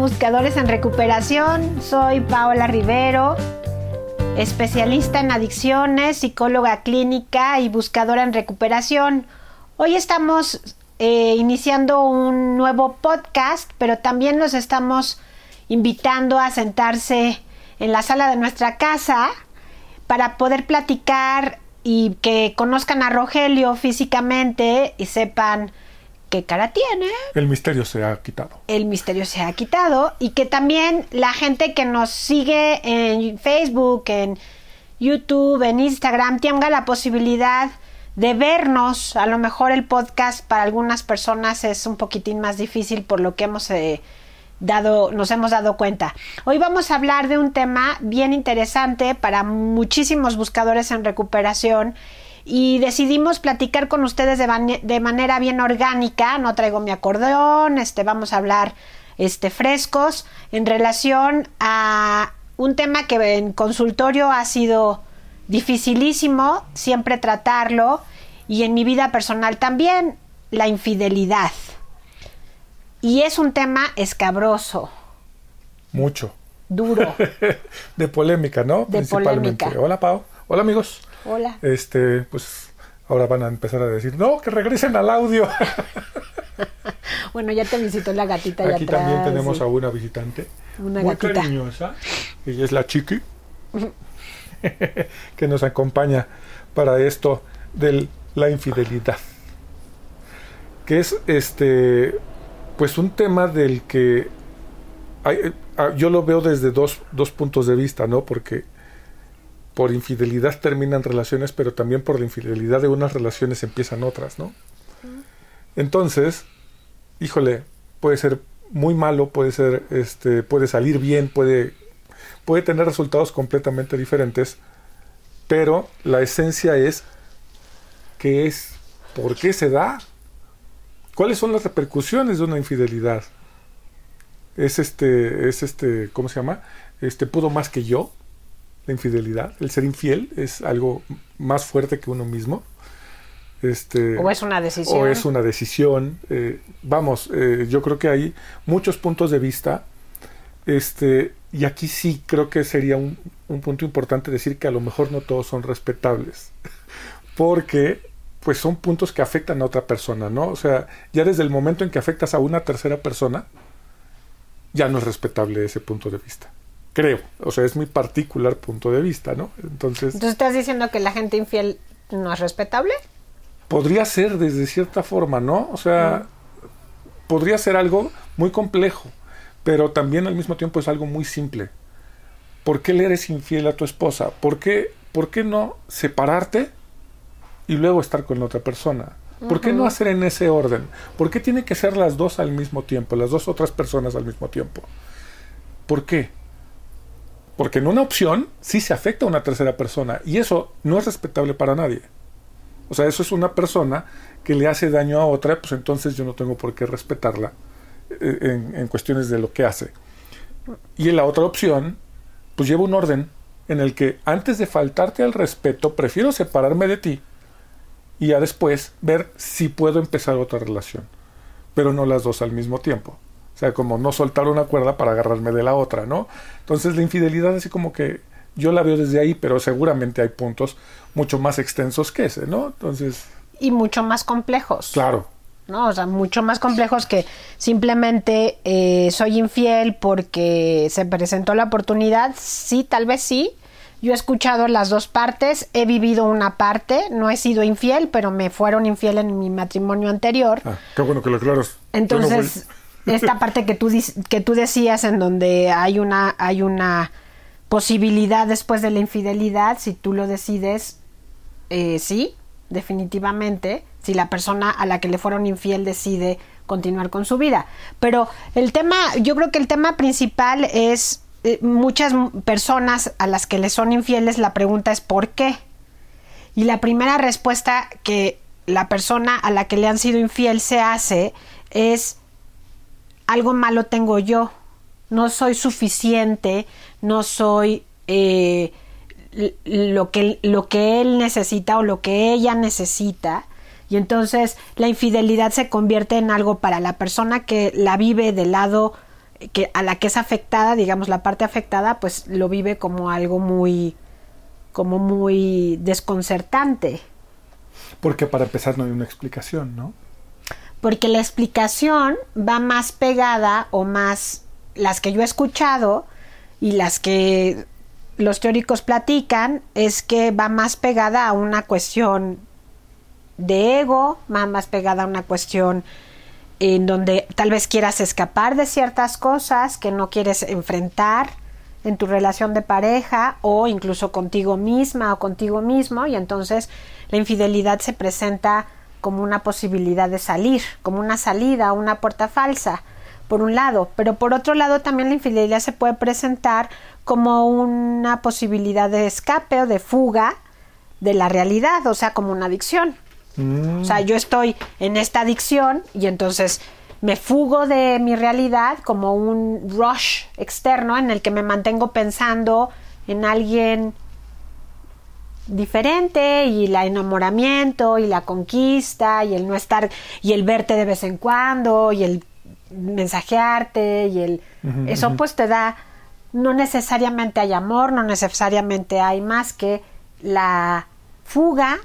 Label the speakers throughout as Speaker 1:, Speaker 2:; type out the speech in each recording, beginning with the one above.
Speaker 1: Buscadores en Recuperación. Soy Paola Rivero, especialista en adicciones, psicóloga clínica y buscadora en recuperación. Hoy estamos eh, iniciando un nuevo podcast, pero también los estamos invitando a sentarse en la sala de nuestra casa para poder platicar y que conozcan a Rogelio físicamente y sepan qué cara tiene.
Speaker 2: El misterio se ha quitado.
Speaker 1: El misterio se ha quitado y que también la gente que nos sigue en Facebook, en YouTube, en Instagram, tenga la posibilidad de vernos. A lo mejor el podcast para algunas personas es un poquitín más difícil por lo que hemos eh, dado, nos hemos dado cuenta. Hoy vamos a hablar de un tema bien interesante para muchísimos buscadores en recuperación y decidimos platicar con ustedes de, manera bien orgánica. No traigo mi acordeón, este, vamos a hablar este, frescos en relación a un tema que en consultorio ha sido dificilísimo siempre tratarlo y en mi vida personal también, la infidelidad. Y es un tema escabroso.
Speaker 2: Mucho.
Speaker 1: Duro.
Speaker 2: de polémica, ¿no?
Speaker 1: De Principalmente. Polémica.
Speaker 2: Hola, Pau. Hola, amigos.
Speaker 1: Hola.
Speaker 2: Este, pues ahora van a empezar a decir, no, que regresen al audio.
Speaker 1: bueno, ya te visitó la gatita
Speaker 2: Aquí también tenemos a una visitante.
Speaker 1: Una
Speaker 2: muy
Speaker 1: gatita.
Speaker 2: cariñosa. Ella es la Chiqui. que nos acompaña para esto de la infidelidad. Que es este pues un tema del que hay, ah, yo lo veo desde dos, dos puntos de vista, ¿no? Porque por infidelidad terminan relaciones, pero también por la infidelidad de unas relaciones empiezan otras, ¿no? Entonces, híjole, puede ser muy malo, puede ser, este, puede salir bien, puede, puede tener resultados completamente diferentes, pero la esencia es qué es, por qué se da, cuáles son las repercusiones de una infidelidad. Es este, es este, ¿cómo se llama? Este pudo más que yo la infidelidad. El ser infiel es algo más fuerte que uno mismo. Este,
Speaker 1: o es una decisión.
Speaker 2: O es una decisión. Eh, vamos, eh, yo creo que hay muchos puntos de vista. Este, y aquí sí creo que sería un, un punto importante decir que a lo mejor no todos son respetables. Porque pues son puntos que afectan a otra persona, ¿no? O sea, ya desde el momento en que afectas a una tercera persona, ya no es respetable ese punto de vista creo. O sea, es mi particular punto de vista, ¿no? Entonces.
Speaker 1: ¿Entonces estás diciendo que la gente infiel no es respetable?
Speaker 2: Podría ser desde cierta forma, ¿no? O sea, podría ser algo muy complejo, pero también al mismo tiempo es algo muy simple. ¿Por qué le eres infiel a tu esposa? ¿Por qué, por qué no separarte y luego estar con otra persona? ¿Por qué no hacer en ese orden? ¿Por qué tiene que ser las dos al mismo tiempo, las dos otras personas al mismo tiempo? ¿Por qué? Porque en una opción sí se afecta a una tercera persona y eso no es respetable para nadie. O sea, eso es una persona que le hace daño a otra, pues entonces yo no tengo por qué respetarla eh, en, cuestiones de lo que hace. Y en la otra opción, pues lleva un orden en el que antes de faltarte al respeto, prefiero separarme de ti y ya después ver si puedo empezar otra relación. Pero no las dos al mismo tiempo. O sea, como no soltar una cuerda para agarrarme de la otra, ¿no? Entonces la infidelidad así como que yo la veo desde ahí, pero seguramente hay puntos mucho más extensos que ese, ¿no? Entonces...
Speaker 1: Y mucho más complejos.
Speaker 2: Claro.
Speaker 1: ¿no? O sea, mucho más complejos que simplemente eh, soy infiel porque se presentó la oportunidad. Sí, tal vez sí. Yo he escuchado las dos partes, he vivido una parte, no he sido infiel, pero me fueron infiel en mi matrimonio anterior.
Speaker 2: Ah, qué bueno que lo aclaras.
Speaker 1: Entonces, esta parte que tú, que tú decías en donde hay una, hay una posibilidad después de la infidelidad, si tú lo decides, eh, sí, definitivamente, si la persona a la que le fueron infiel decide continuar con su vida. Pero el tema, yo creo que el tema principal es eh, muchas personas a las que le son infieles, la pregunta es ¿por qué? Y la primera respuesta que la persona a la que le han sido infiel se hace es algo malo tengo yo, no soy suficiente, no soy eh, lo, que, lo que él necesita o lo que ella necesita. Y entonces la infidelidad se convierte en algo para la persona que la vive del lado que a la que es afectada, digamos, la parte afectada, pues lo vive como algo muy, como muy desconcertante.
Speaker 2: Porque para empezar no hay una explicación, ¿no?
Speaker 1: Porque la explicación va más pegada o más las que yo he escuchado y las que los teóricos platican es que va más pegada a una cuestión de ego, va más pegada a una cuestión en donde tal vez quieras escapar de ciertas cosas que no quieres enfrentar en tu relación de pareja o incluso contigo misma o contigo mismo y entonces la infidelidad se presenta como una posibilidad de salir, como una salida, una puerta falsa, por un lado, pero por otro lado también la infidelidad se puede presentar como una posibilidad de escape o de fuga de la realidad, o sea, como una adicción. O sea, yo estoy en esta adicción y entonces me fugo de mi realidad como un rush externo en el que me mantengo pensando en alguien diferente y el enamoramiento y la conquista y el no estar y el verte de vez en cuando y el mensajearte y el eso pues te da no necesariamente hay amor, no necesariamente hay más que la fuga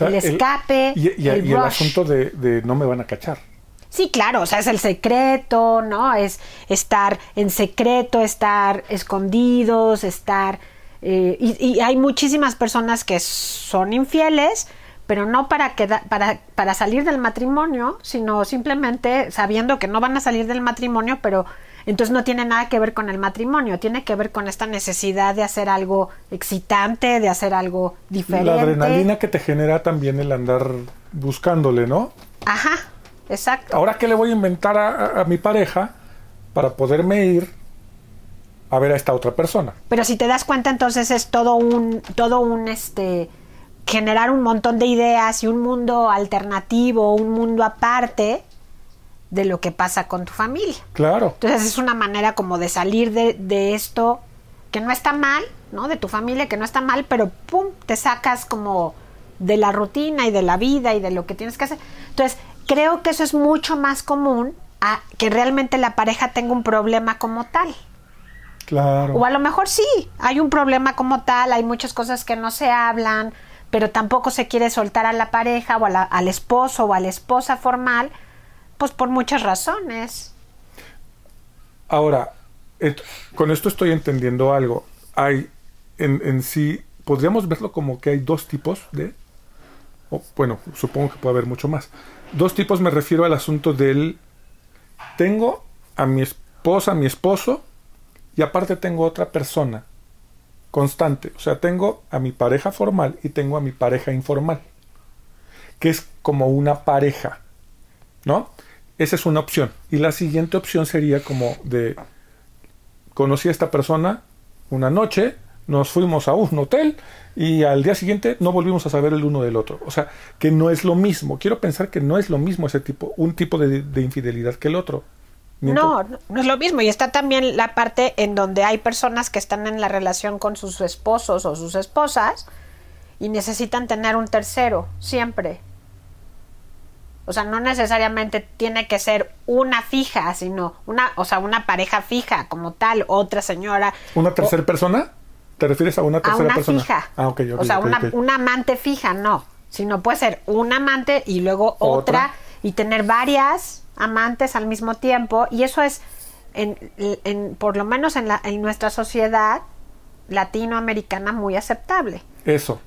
Speaker 1: el escape.
Speaker 2: y, el, asunto de, no me van a cachar.
Speaker 1: Sí, claro, o sea, es el secreto, ¿no? Es estar en secreto, estar escondidos, estar... Eh, y, hay muchísimas personas que son infieles, pero no para, para, para salir del matrimonio, sino simplemente sabiendo que no van a salir del matrimonio, pero entonces no tiene nada que ver con el matrimonio, tiene que ver con esta necesidad de hacer algo excitante, de hacer algo diferente.
Speaker 2: La adrenalina que te genera también el andar buscándole, ¿no?
Speaker 1: Ajá, exacto.
Speaker 2: Ahora qué le voy a inventar a, mi pareja para poderme ir a ver a esta otra persona.
Speaker 1: Pero si te das cuenta, entonces es todo un, todo un este generar un montón de ideas y un mundo alternativo, un mundo aparte de lo que pasa con tu familia.
Speaker 2: Claro.
Speaker 1: Entonces es una manera como de salir de, de, esto que no está mal, ¿no? De tu familia que no está mal, pero pum, te sacas como de la rutina y de la vida y de lo que tienes que hacer. Entonces, creo que eso es mucho más común a que realmente la pareja tenga un problema como tal.
Speaker 2: Claro.
Speaker 1: O a lo mejor sí, hay un problema como tal, hay muchas cosas que no se hablan, pero tampoco se quiere soltar a la pareja o al esposo o a la esposa formal pues por muchas razones.
Speaker 2: Ahora, con esto estoy entendiendo algo. Hay en, en, sí, podríamos verlo como que hay dos tipos de... bueno, supongo que puede haber mucho más. Dos tipos me refiero al asunto del... Tengo a mi esposa, a mi esposo, y aparte tengo otra persona constante. O sea, tengo a mi pareja formal y tengo a mi pareja informal, que es como una pareja, ¿no? Esa es una opción. Y la siguiente opción sería como de, conocí a esta persona una noche, nos fuimos a un hotel y al día siguiente no volvimos a saber el uno del otro. O sea, que no es lo mismo. Quiero pensar que no es lo mismo ese tipo, un tipo de, infidelidad que el otro.
Speaker 1: No, no es lo mismo. Y está también la parte en donde hay personas que están en la relación con sus esposos o sus esposas y necesitan tener un tercero, siempre. O sea, no necesariamente tiene que ser una fija, sino una, o sea, una pareja fija como tal, otra señora.
Speaker 2: ¿Una tercera persona? ¿Te refieres a una tercera
Speaker 1: a
Speaker 2: una
Speaker 1: fija.
Speaker 2: Ah, ok,
Speaker 1: O sea, una, amante fija, no. Sino puede ser un amante y luego otra, y tener varias amantes al mismo tiempo. Y eso es, en, en, por lo menos en, la, en nuestra sociedad latinoamericana, muy aceptable.
Speaker 2: Eso.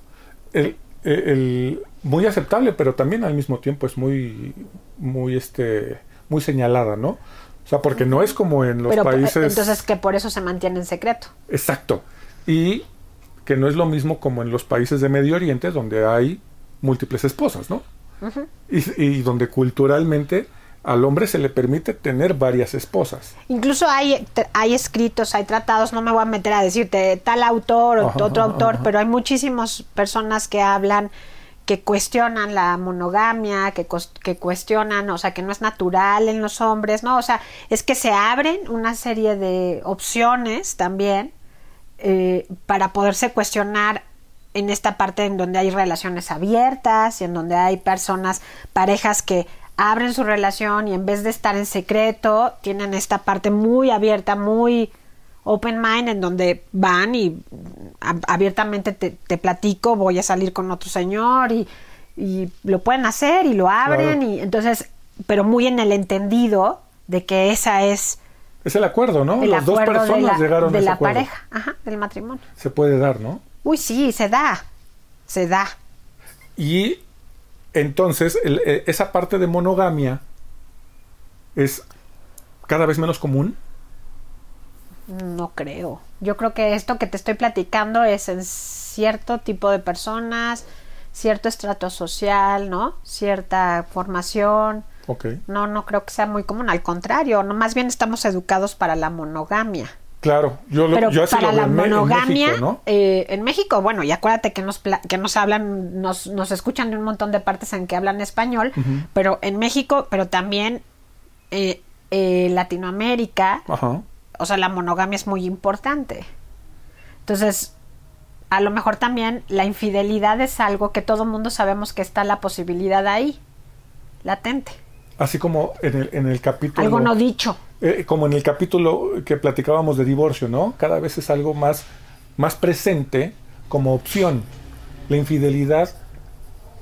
Speaker 2: El, el, muy aceptable, pero también al mismo tiempo es muy, muy, este, muy señalada, ¿no? O sea, porque no es como en los países.
Speaker 1: Entonces que por eso se mantiene en secreto.
Speaker 2: Exacto. Y que no es lo mismo como en los países de Medio Oriente, donde hay múltiples esposas, ¿no? y, y, donde culturalmente al hombre se le permite tener varias esposas.
Speaker 1: Incluso hay, hay escritos, hay tratados, no me voy a meter a decirte tal autor o otro autor, pero hay muchísimas personas que hablan que cuestionan la monogamia, que, que cuestionan, o sea, que no es natural en los hombres, ¿no? O sea, es que se abren una serie de opciones también eh, para poderse cuestionar en esta parte en donde hay relaciones abiertas y en donde hay personas, parejas que abren su relación y en vez de estar en secreto, tienen esta parte muy abierta, muy open mind, en donde van y ab- abiertamente te, te platico, voy a salir con otro señor y, y lo pueden hacer y lo abren
Speaker 2: Claro.
Speaker 1: y entonces, pero muy en el entendido de que esa es
Speaker 2: Es el acuerdo, ¿no?
Speaker 1: el
Speaker 2: Las dos
Speaker 1: de
Speaker 2: personas
Speaker 1: la,
Speaker 2: llegaron
Speaker 1: de
Speaker 2: a ese
Speaker 1: la
Speaker 2: acuerdo.
Speaker 1: pareja, ajá, del matrimonio.
Speaker 2: Se puede dar, ¿no?
Speaker 1: Uy, sí, se da, se da.
Speaker 2: Y entonces el- eh, esa parte de monogamia es cada vez menos común.
Speaker 1: No creo. Yo creo que esto que te estoy platicando es en cierto tipo de personas, cierto estrato social, ¿no? Cierta formación.
Speaker 2: Ok.
Speaker 1: No, no creo que sea muy común. Al contrario, no, más bien estamos educados para la monogamia.
Speaker 2: Claro, yo, lo,
Speaker 1: Pero
Speaker 2: yo así
Speaker 1: para
Speaker 2: lo
Speaker 1: la
Speaker 2: Me- en
Speaker 1: monogamia,
Speaker 2: México, ¿no?
Speaker 1: eh, en México, bueno, y acuérdate que nos, que nos hablan, nos, nos escuchan de un montón de partes en que hablan español, pero en México, pero también eh, eh, Latinoamérica,
Speaker 2: Ajá.
Speaker 1: o sea, la monogamia es muy importante. Entonces, a lo mejor también la infidelidad es algo que todo mundo sabemos que está la posibilidad ahí, latente,
Speaker 2: Así como en el, en el capítulo.
Speaker 1: algo no dicho.
Speaker 2: Eh, como en el capítulo que platicábamos de divorcio, ¿no? Cada vez es algo más, más presente como opción. La infidelidad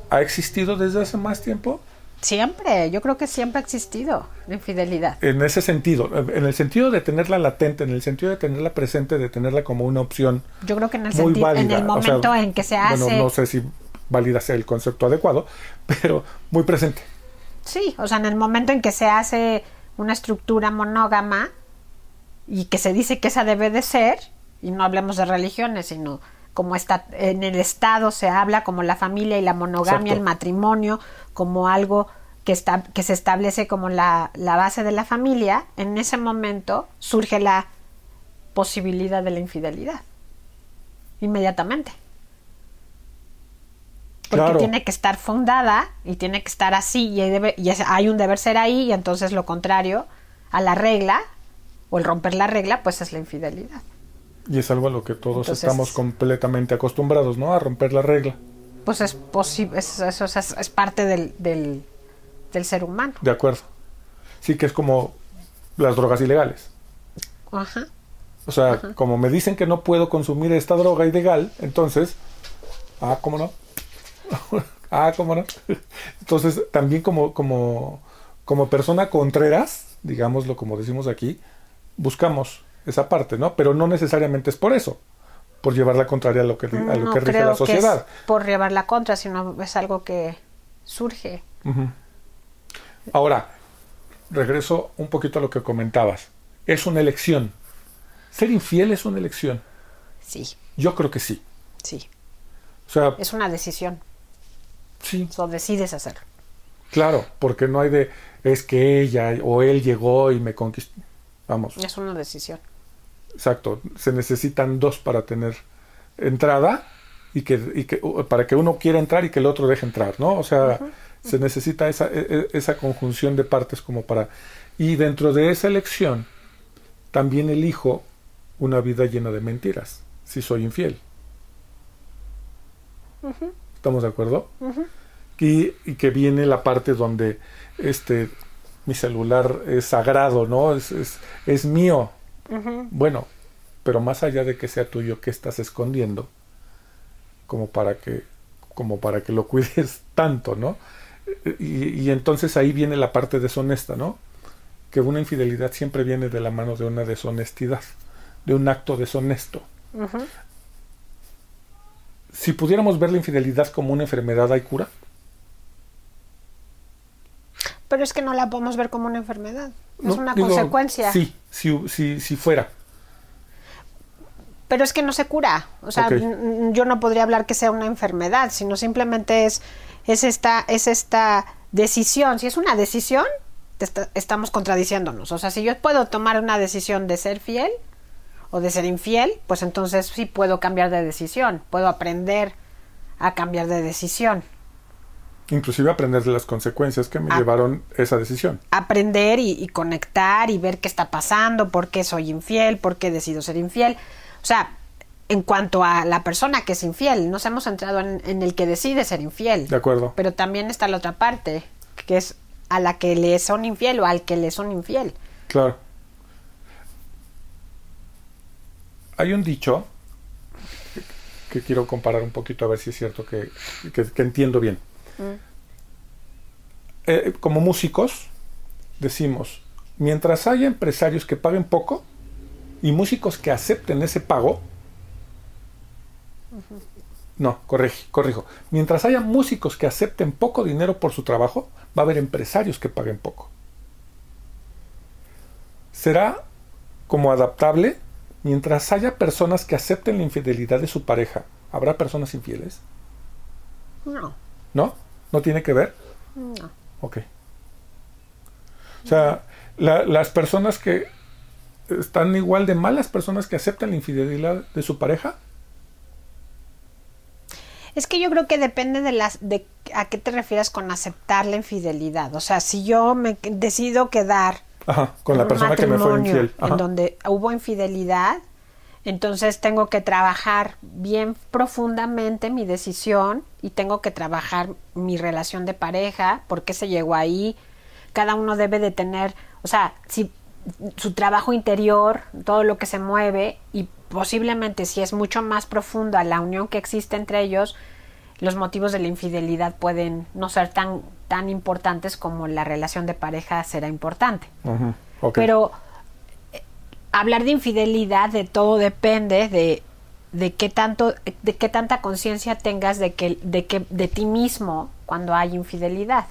Speaker 2: ha existido desde hace más tiempo.
Speaker 1: Siempre, yo creo que siempre ha existido la infidelidad.
Speaker 2: En ese sentido, en el sentido de tenerla latente, en el sentido de tenerla presente, de tenerla como una opción
Speaker 1: Yo creo que en el,
Speaker 2: muy válida.
Speaker 1: en el
Speaker 2: O sea,
Speaker 1: momento en que se hace...
Speaker 2: Bueno, no sé si válida sea el concepto adecuado, pero muy presente.
Speaker 1: Sí, o sea, en el momento en que se hace una estructura monógama y que se dice que esa debe de ser, y no hablemos de religiones, sino como está en el Estado se habla como la familia y la monogamia,
Speaker 2: Exacto.
Speaker 1: el matrimonio, como algo que, está, que se establece como la, la base de la familia, en ese momento surge la posibilidad de la infidelidad. Inmediatamente. Porque
Speaker 2: Claro.
Speaker 1: tiene que estar fundada y tiene que estar así y, hay debe- y es- hay un deber ser ahí y entonces lo contrario a la regla o el romper la regla pues es la infidelidad.
Speaker 2: Y es algo a lo que todos
Speaker 1: Entonces-
Speaker 2: estamos completamente acostumbrados, ¿no? A romper la regla.
Speaker 1: Pues es posible, es, eso es, es parte del, del, del ser humano.
Speaker 2: De acuerdo. Sí que es como las drogas ilegales.
Speaker 1: Ajá.
Speaker 2: O sea, como me dicen que no puedo consumir esta droga ilegal, entonces, ah, ¿cómo no? ah, ¿cómo no? entonces, también como, como, como persona contreras, digámoslo como decimos aquí, buscamos esa parte, ¿no? Pero no necesariamente es por eso, por llevar la contraria a lo que, a lo
Speaker 1: no
Speaker 2: que rige
Speaker 1: creo
Speaker 2: la sociedad.
Speaker 1: que es por llevar la contra, sino es algo que surge.
Speaker 2: Ahora, regreso un poquito a lo que comentabas. Es una elección. Ser infiel es una elección.
Speaker 1: Sí,
Speaker 2: Yo creo que sí.
Speaker 1: sí.
Speaker 2: O sea,
Speaker 1: Es una decisión.
Speaker 2: Sí,
Speaker 1: O decides hacerlo.
Speaker 2: claro, porque no hay de es que ella o él llegó y me conquistó. Vamos,
Speaker 1: Es una decisión.
Speaker 2: exacto. Se necesitan dos para tener entrada y que, y que para que uno quiera entrar y que el otro deje entrar, ¿no? O sea, se necesita esa, e- e- esa conjunción de partes como para... Y dentro de esa elección, también elijo una vida llena de mentiras, si soy infiel. ¿Estamos de acuerdo? y, y que viene la parte donde este mi celular es sagrado, ¿no? Es, es, es mío. Bueno, pero más allá de que sea tuyo, ¿qué estás escondiendo? Como para que, como para que lo cuides tanto, ¿no? Y, y entonces ahí viene la parte deshonesta, ¿no? Que una infidelidad siempre viene de la mano de una deshonestidad, de un acto deshonesto. Si pudiéramos ver la infidelidad como una enfermedad, ¿hay cura?
Speaker 1: Pero es que no la podemos ver como una enfermedad. Es una
Speaker 2: digo,
Speaker 1: consecuencia.
Speaker 2: Sí, si, si, si fuera.
Speaker 1: Pero es que no se cura. O sea, yo no podría hablar que sea una enfermedad, sino simplemente es, es, esta, es esta decisión. Si es una decisión, te está- estamos contradiciéndonos. O sea, si yo puedo tomar una decisión de ser fiel o de ser infiel, pues entonces sí puedo cambiar de decisión. Puedo aprender a cambiar de decisión.
Speaker 2: Inclusive aprender de las consecuencias que me llevaron esa decisión.
Speaker 1: aprender y, y conectar y ver qué está pasando, por qué soy infiel, por qué decido ser infiel. O sea, en cuanto a la persona que es infiel, nos hemos centrado en, en el que decide ser infiel.
Speaker 2: De acuerdo.
Speaker 1: Pero también está la otra parte, que es a la que le son infiel o al que le son infiel.
Speaker 2: Claro. Hay un dicho que quiero comparar un poquito a ver si es cierto que, que- que entiendo bien. Eh, como músicos, decimos, mientras haya empresarios que paguen poco y músicos que acepten ese pago, no, corrigi- corrijo, mientras haya músicos que acepten poco dinero por su trabajo, va a haber empresarios que paguen poco. Será como adaptable mientras haya personas que acepten la infidelidad de su pareja. ¿Habrá personas infieles?
Speaker 1: No,
Speaker 2: ¿No? ¿No tiene que ver?
Speaker 1: no.
Speaker 2: Ok. O sea, la- las personas que están igual de mal, las personas que aceptan la infidelidad de su pareja.
Speaker 1: Es que yo creo que depende de las de a qué te refieres con aceptar la infidelidad. O sea, si yo me decido quedar
Speaker 2: Ajá, con la persona que me fue infiel. Ajá.
Speaker 1: en donde hubo infidelidad, entonces tengo que trabajar bien profundamente mi decisión y tengo que trabajar mi relación de pareja, por qué se llegó ahí. Cada uno debe de tener, o sea, si su trabajo interior, todo lo que se mueve y posiblemente si es mucho más profunda la unión que existe entre ellos, los motivos de la infidelidad pueden no ser tan tan importantes como la relación de pareja será importante. Pero eh, hablar de infidelidad de todo depende de, de qué tanto, de qué tanta conciencia tengas de que, de que, de ti mismo cuando hay infidelidad.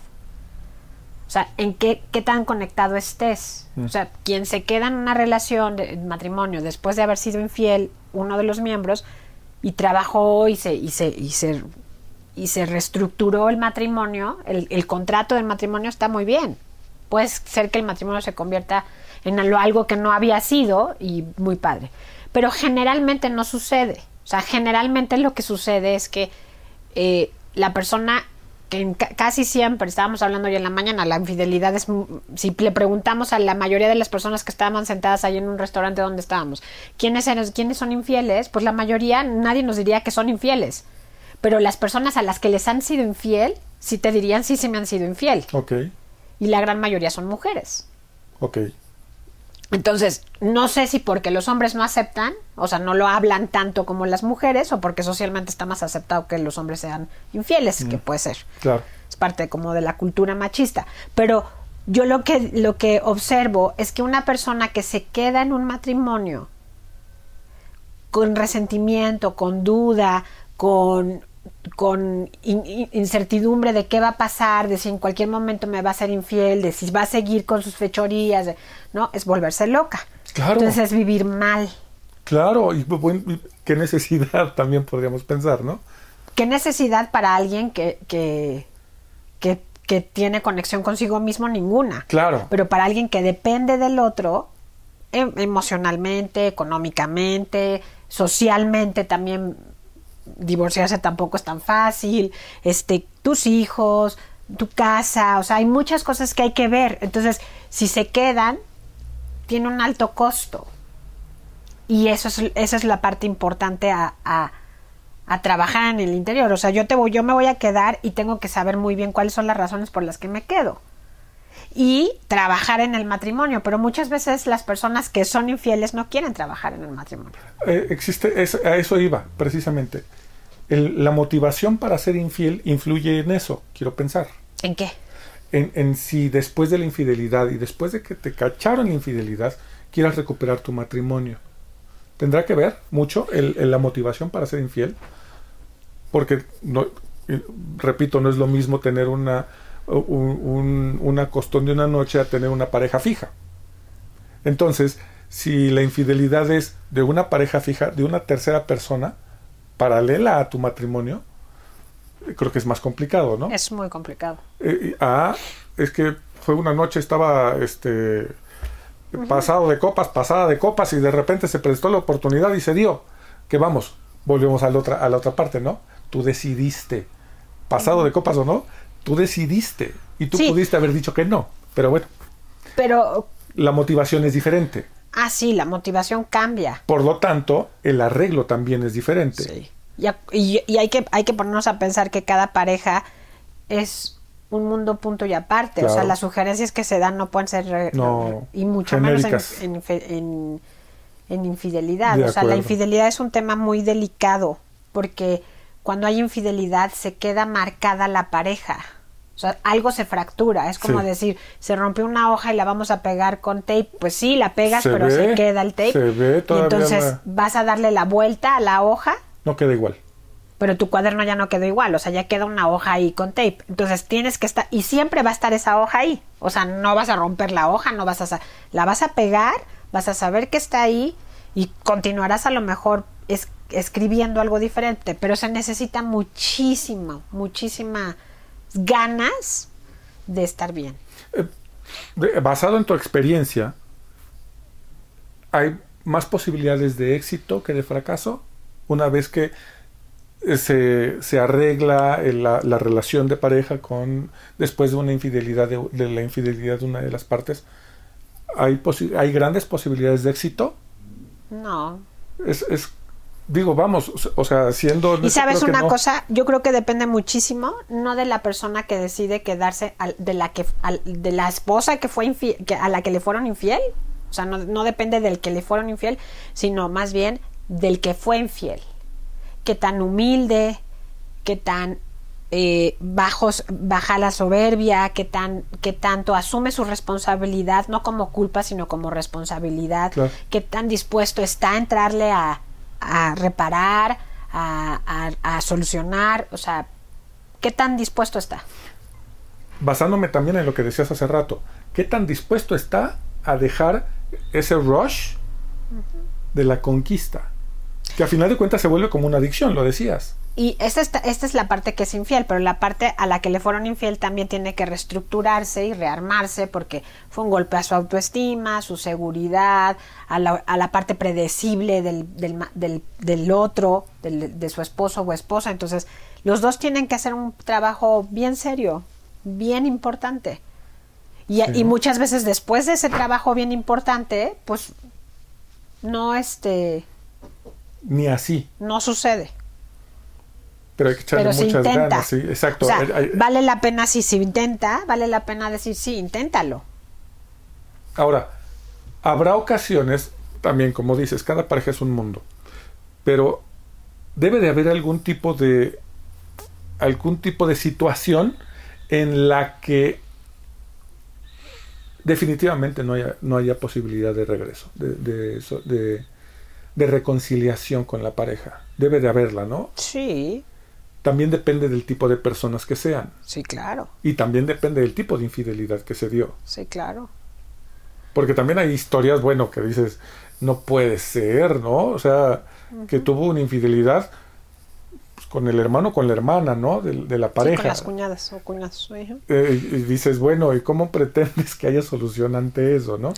Speaker 1: O sea, en qué, qué tan conectado estés.
Speaker 2: Mm.
Speaker 1: O sea, quien se queda en una relación de matrimonio después de haber sido infiel uno de los miembros y trabajó y se, y se, y se, y se reestructuró el matrimonio, el, el contrato del matrimonio está muy bien. Puede ser que el matrimonio se convierta en algo- que no había sido y muy padre. Pero generalmente no sucede. O sea, generalmente lo que sucede es que eh, la persona que casi siempre, estábamos hablando hoy en la mañana, la infidelidad es, mu- si le preguntamos a la mayoría de las personas que estaban sentadas ahí en un restaurante donde estábamos, ¿quiénes, eran, ¿quiénes son infieles? Pues la mayoría, nadie nos diría que son infieles. Pero las personas a las que les han sido infiel, sí te dirían, sí, sí me han sido infiel.
Speaker 2: Ok,
Speaker 1: Y la gran mayoría son mujeres.
Speaker 2: ok.
Speaker 1: Entonces, no sé si porque los hombres no aceptan, o sea, no lo hablan tanto como las mujeres, o porque socialmente está más aceptado que los hombres sean infieles, que puede ser.
Speaker 2: Claro.
Speaker 1: Es parte como de la cultura machista. Pero yo lo que, lo que observo es que una persona que se queda en un matrimonio con resentimiento, con duda, con, con in- in- incertidumbre de qué va a pasar, de si en cualquier momento me va a ser infiel, de si va a seguir con sus fechorías, de- ¿no? Es volverse loca.
Speaker 2: Claro.
Speaker 1: Entonces es vivir mal.
Speaker 2: Claro, y qué necesidad también podríamos pensar, ¿no?
Speaker 1: ¿Qué necesidad para alguien que, que, que, que tiene conexión consigo mismo? Ninguna.
Speaker 2: Claro.
Speaker 1: Pero para alguien que depende del otro, em- emocionalmente, económicamente, socialmente también divorciarse tampoco es tan fácil, este, tus hijos, tu casa, o sea, hay muchas cosas que hay que ver. Entonces, si se quedan, tiene un alto costo. Y eso es, esa es la parte importante a, a- a trabajar en el interior. O sea, yo, te voy, yo me voy a quedar y tengo que saber muy bien cuáles son las razones por las que me quedo. Y trabajar en el matrimonio. Pero muchas veces las personas que son infieles no quieren trabajar en el matrimonio.
Speaker 2: Eh, existe, es- a eso iba, precisamente. El- la motivación para ser infiel influye en eso, quiero pensar.
Speaker 1: ¿En qué?
Speaker 2: En, en si después de la infidelidad y después de que te cacharon la infidelidad, quieras recuperar tu matrimonio. ¿Tendrá que ver mucho el, el- la motivación para ser infiel? Porque, no, eh, repito, no es lo mismo tener una, un, un- una costón de una noche a tener una pareja fija. Entonces, si la infidelidad es de una pareja fija, de una tercera persona, paralela a tu matrimonio, creo que es más complicado, ¿no?
Speaker 1: Es muy complicado.
Speaker 2: Eh, ah, es que fue una noche, estaba este pasado de copas, pasada de copas, y de repente se prestó la oportunidad y se dio. Que vamos, volvemos a la otra, a la otra parte, ¿no? Tú decidiste, pasado de copas o no, tú decidiste. Y tú
Speaker 1: Sí.
Speaker 2: pudiste haber dicho que no. Pero bueno,
Speaker 1: Pero,
Speaker 2: la motivación es diferente.
Speaker 1: Ah, sí, la motivación cambia.
Speaker 2: Por lo tanto, el arreglo también es diferente.
Speaker 1: Sí. Y, y- y hay, que, hay que ponernos a pensar que cada pareja es un mundo punto y aparte. O sea, las sugerencias que se dan no pueden ser... re-
Speaker 2: No,
Speaker 1: y mucho
Speaker 2: genéricas.
Speaker 1: menos en, en infe- en- en infidelidad.
Speaker 2: De
Speaker 1: o sea, la infidelidad es un tema muy delicado porque cuando hay infidelidad se queda marcada la pareja. O sea, algo se fractura. Es como
Speaker 2: Sí.
Speaker 1: decir, se rompió una hoja y la vamos a pegar con tape. Pues sí, la pegas,
Speaker 2: Se
Speaker 1: pero se queda el tape.
Speaker 2: se ve
Speaker 1: y entonces vas a darle la vuelta a la hoja
Speaker 2: No queda igual.
Speaker 1: pero tu cuaderno ya no quedó igual, o sea, ya queda una hoja ahí con tape. Entonces tienes que estar, y siempre va a estar esa hoja ahí. O sea, no vas a romper la hoja, no vas a, la vas a pegar, vas a saber que está ahí y continuarás a lo mejor es- escribiendo algo diferente, pero se necesita muchísimo, muchísimas ganas de estar bien.
Speaker 2: De- basado en tu experiencia, ¿hay más posibilidades de éxito que de fracaso? Una vez que eh, se, se arregla eh, la, la relación de pareja con después de una infidelidad de, de la infidelidad de una de las partes, ¿hay, posi- hay grandes posibilidades de éxito?
Speaker 1: No,
Speaker 2: Es, es- digo, vamos, o sea- siendo...
Speaker 1: Y sabes
Speaker 2: que
Speaker 1: una
Speaker 2: no.
Speaker 1: cosa, yo creo que depende muchísimo, no de la persona que decide quedarse, al- de la que, al- de la esposa que fue infi- que, a la que le fueron infiel, o sea, no, no depende del que le fueron infiel, sino más bien del que fue infiel. Qué tan humilde, qué tan eh, bajos, baja la soberbia, qué tan, qué tanto asume su responsabilidad, no como culpa, sino como responsabilidad,
Speaker 2: Claro.
Speaker 1: qué tan dispuesto está a entrarle a, a reparar, a, a- a solucionar, o sea, qué tan dispuesto está.
Speaker 2: basándome también en lo que decías hace rato, ¿qué tan dispuesto está a dejar ese rush de la conquista? Que a final de cuentas se vuelve como una adicción, lo decías.
Speaker 1: Y esta, está- esta es la parte que es infiel, pero la parte a la que le fueron infiel también tiene que reestructurarse y rearmarse porque fue un golpe a su autoestima, a su seguridad, a la, a la parte predecible del, del, del- del otro, de su esposo o esposa. Entonces, los dos tienen que hacer un trabajo bien serio, bien importante. Y,
Speaker 2: Sí.
Speaker 1: y muchas veces después de ese trabajo bien importante, pues no este
Speaker 2: Ni así,
Speaker 1: no sucede.
Speaker 2: pero hay que echarle
Speaker 1: pero
Speaker 2: muchas ganas. Sí, exacto.
Speaker 1: O sea,
Speaker 2: Hay- hay-
Speaker 1: vale la pena si se intenta, vale la pena decir sí, inténtalo.
Speaker 2: Ahora, habrá ocasiones, también como dices, cada pareja es un mundo, pero debe de haber algún tipo de algún tipo de situación en la que definitivamente no haya, no haya posibilidad de regreso, de, de, de- de reconciliación con la pareja. Debe de haberla, ¿no?
Speaker 1: Sí,
Speaker 2: También depende del tipo de personas que sean
Speaker 1: sí, claro,
Speaker 2: y también depende del tipo de infidelidad que se dio.
Speaker 1: sí, claro.
Speaker 2: Porque también hay historias, bueno, que dices, no puede ser, ¿no? O sea, que tuvo una infidelidad pues, con el hermano o con la hermana, ¿no? De, de la
Speaker 1: Sí,
Speaker 2: pareja.
Speaker 1: con las cuñadas o cuñados. ujú.
Speaker 2: Eh, y dices, bueno, ¿y cómo pretendes que haya solución ante eso, no?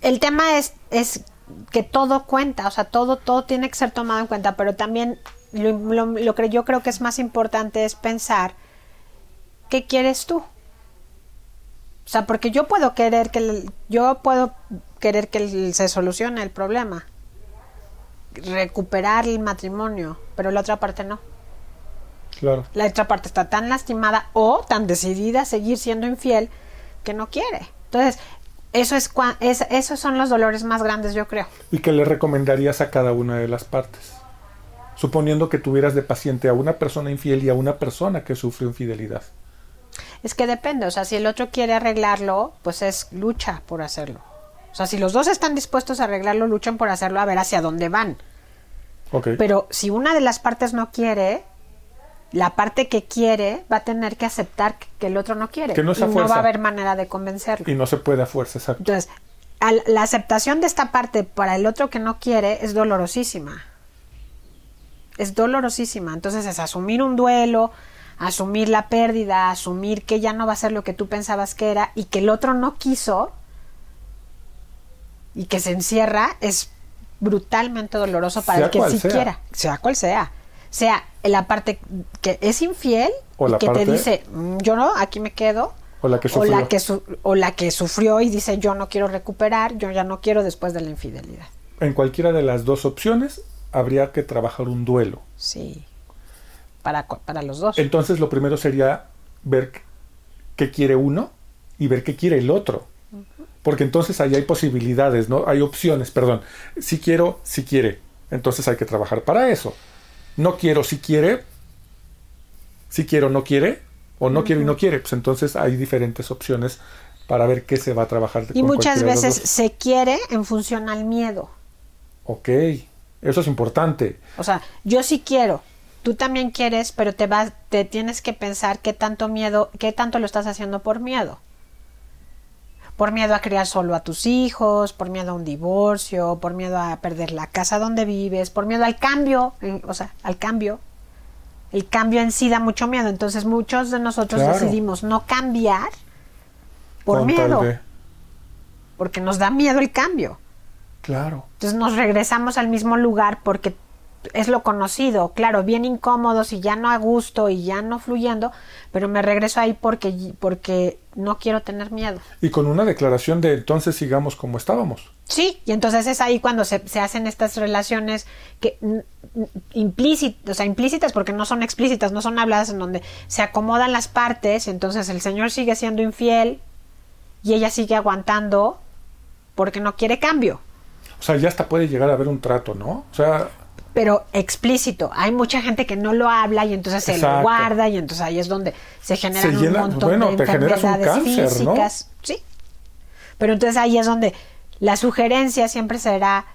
Speaker 1: El tema es, es que todo cuenta, o sea, todo, todo tiene que ser tomado en cuenta, pero también lo, lo- lo que yo creo que es más importante es pensar qué quieres tú. O sea, porque yo puedo querer que el- yo puedo querer que el- se solucione el problema, recuperar el matrimonio, pero la otra parte no.
Speaker 2: Claro.
Speaker 1: La otra parte está tan lastimada o tan decidida a seguir siendo infiel que no quiere. Entonces, eso es, cua- es esos son los dolores más grandes, yo creo.
Speaker 2: ¿Y qué le recomendarías a cada una de las partes? Suponiendo que tuvieras de paciente a una persona infiel y a una persona que sufre infidelidad.
Speaker 1: Es que depende, o sea, si el otro quiere arreglarlo, pues es lucha por hacerlo. O sea, si los dos están dispuestos a arreglarlo, luchan por hacerlo a ver hacia dónde van. Pero si una de las partes no quiere, la parte que quiere va a tener que aceptar que- que el otro no quiere.
Speaker 2: Que no es
Speaker 1: y no va a haber manera de convencerlo.
Speaker 2: Y no se puede a fuerza, exacto.
Speaker 1: Entonces, al- la aceptación de esta parte para el otro que no quiere es dolorosísima. Es dolorosísima. Entonces es asumir un duelo, asumir la pérdida, asumir que ya no va a ser lo que tú pensabas que era y que el otro no quiso y que se encierra es brutalmente doloroso para
Speaker 2: Sea
Speaker 1: el que sí
Speaker 2: sea.
Speaker 1: quiera, sea cual sea. Sea la parte que es infiel
Speaker 2: O
Speaker 1: y
Speaker 2: la
Speaker 1: que te dice, "Mm, yo no, aquí me quedo,
Speaker 2: O la que
Speaker 1: o
Speaker 2: sufrió.
Speaker 1: la que, su- o la que sufrió y dice yo no quiero recuperar, yo ya no quiero después de la infidelidad.
Speaker 2: En cualquiera de las dos opciones habría que trabajar un duelo.
Speaker 1: Sí. Para, para los dos.
Speaker 2: Entonces lo primero sería ver qué quiere uno y ver qué quiere el otro. Porque entonces ahí hay posibilidades, ¿no? Hay opciones, perdón. Si quiero, si quiere. Entonces hay que trabajar para eso. No quiero, si quiere. Si quiero, no quiere. O no quiero y no quiere. Pues entonces hay diferentes opciones para ver qué se va a trabajar.
Speaker 1: Y muchas veces se quiere en función al miedo.
Speaker 2: Ok, eso es importante.
Speaker 1: O sea, yo sí quiero, tú también quieres, pero te vas, te tienes que pensar qué tanto miedo, qué tanto lo estás haciendo por miedo. Por miedo a criar solo a tus hijos, por miedo a un divorcio, por miedo a perder la casa donde vives, por miedo al cambio, o sea, al cambio. El cambio en sí da mucho miedo, entonces muchos de nosotros decidimos no cambiar por miedo. Porque nos da miedo el cambio.
Speaker 2: Claro.
Speaker 1: Entonces nos regresamos al mismo lugar porque es lo conocido, claro, bien incómodos y ya no a gusto y ya no fluyendo, pero me regreso ahí porque, porque no quiero tener miedo.
Speaker 2: Y con una declaración de entonces sigamos como estábamos.
Speaker 1: Sí, y entonces es ahí cuando se, se hacen estas relaciones que implícitas, o sea, implícitas porque no son explícitas, no son habladas en donde se acomodan las partes, entonces el señor sigue siendo infiel, y ella sigue aguantando porque no quiere cambio.
Speaker 2: O sea, ya hasta puede llegar a haber un trato, ¿no? O sea...
Speaker 1: Pero explícito. Hay mucha gente que no lo habla y entonces se lo guarda y entonces ahí es donde se generan un montón bueno, de te generas un cáncer, físicas. ¿no? Sí. Pero entonces ahí es donde la sugerencia siempre será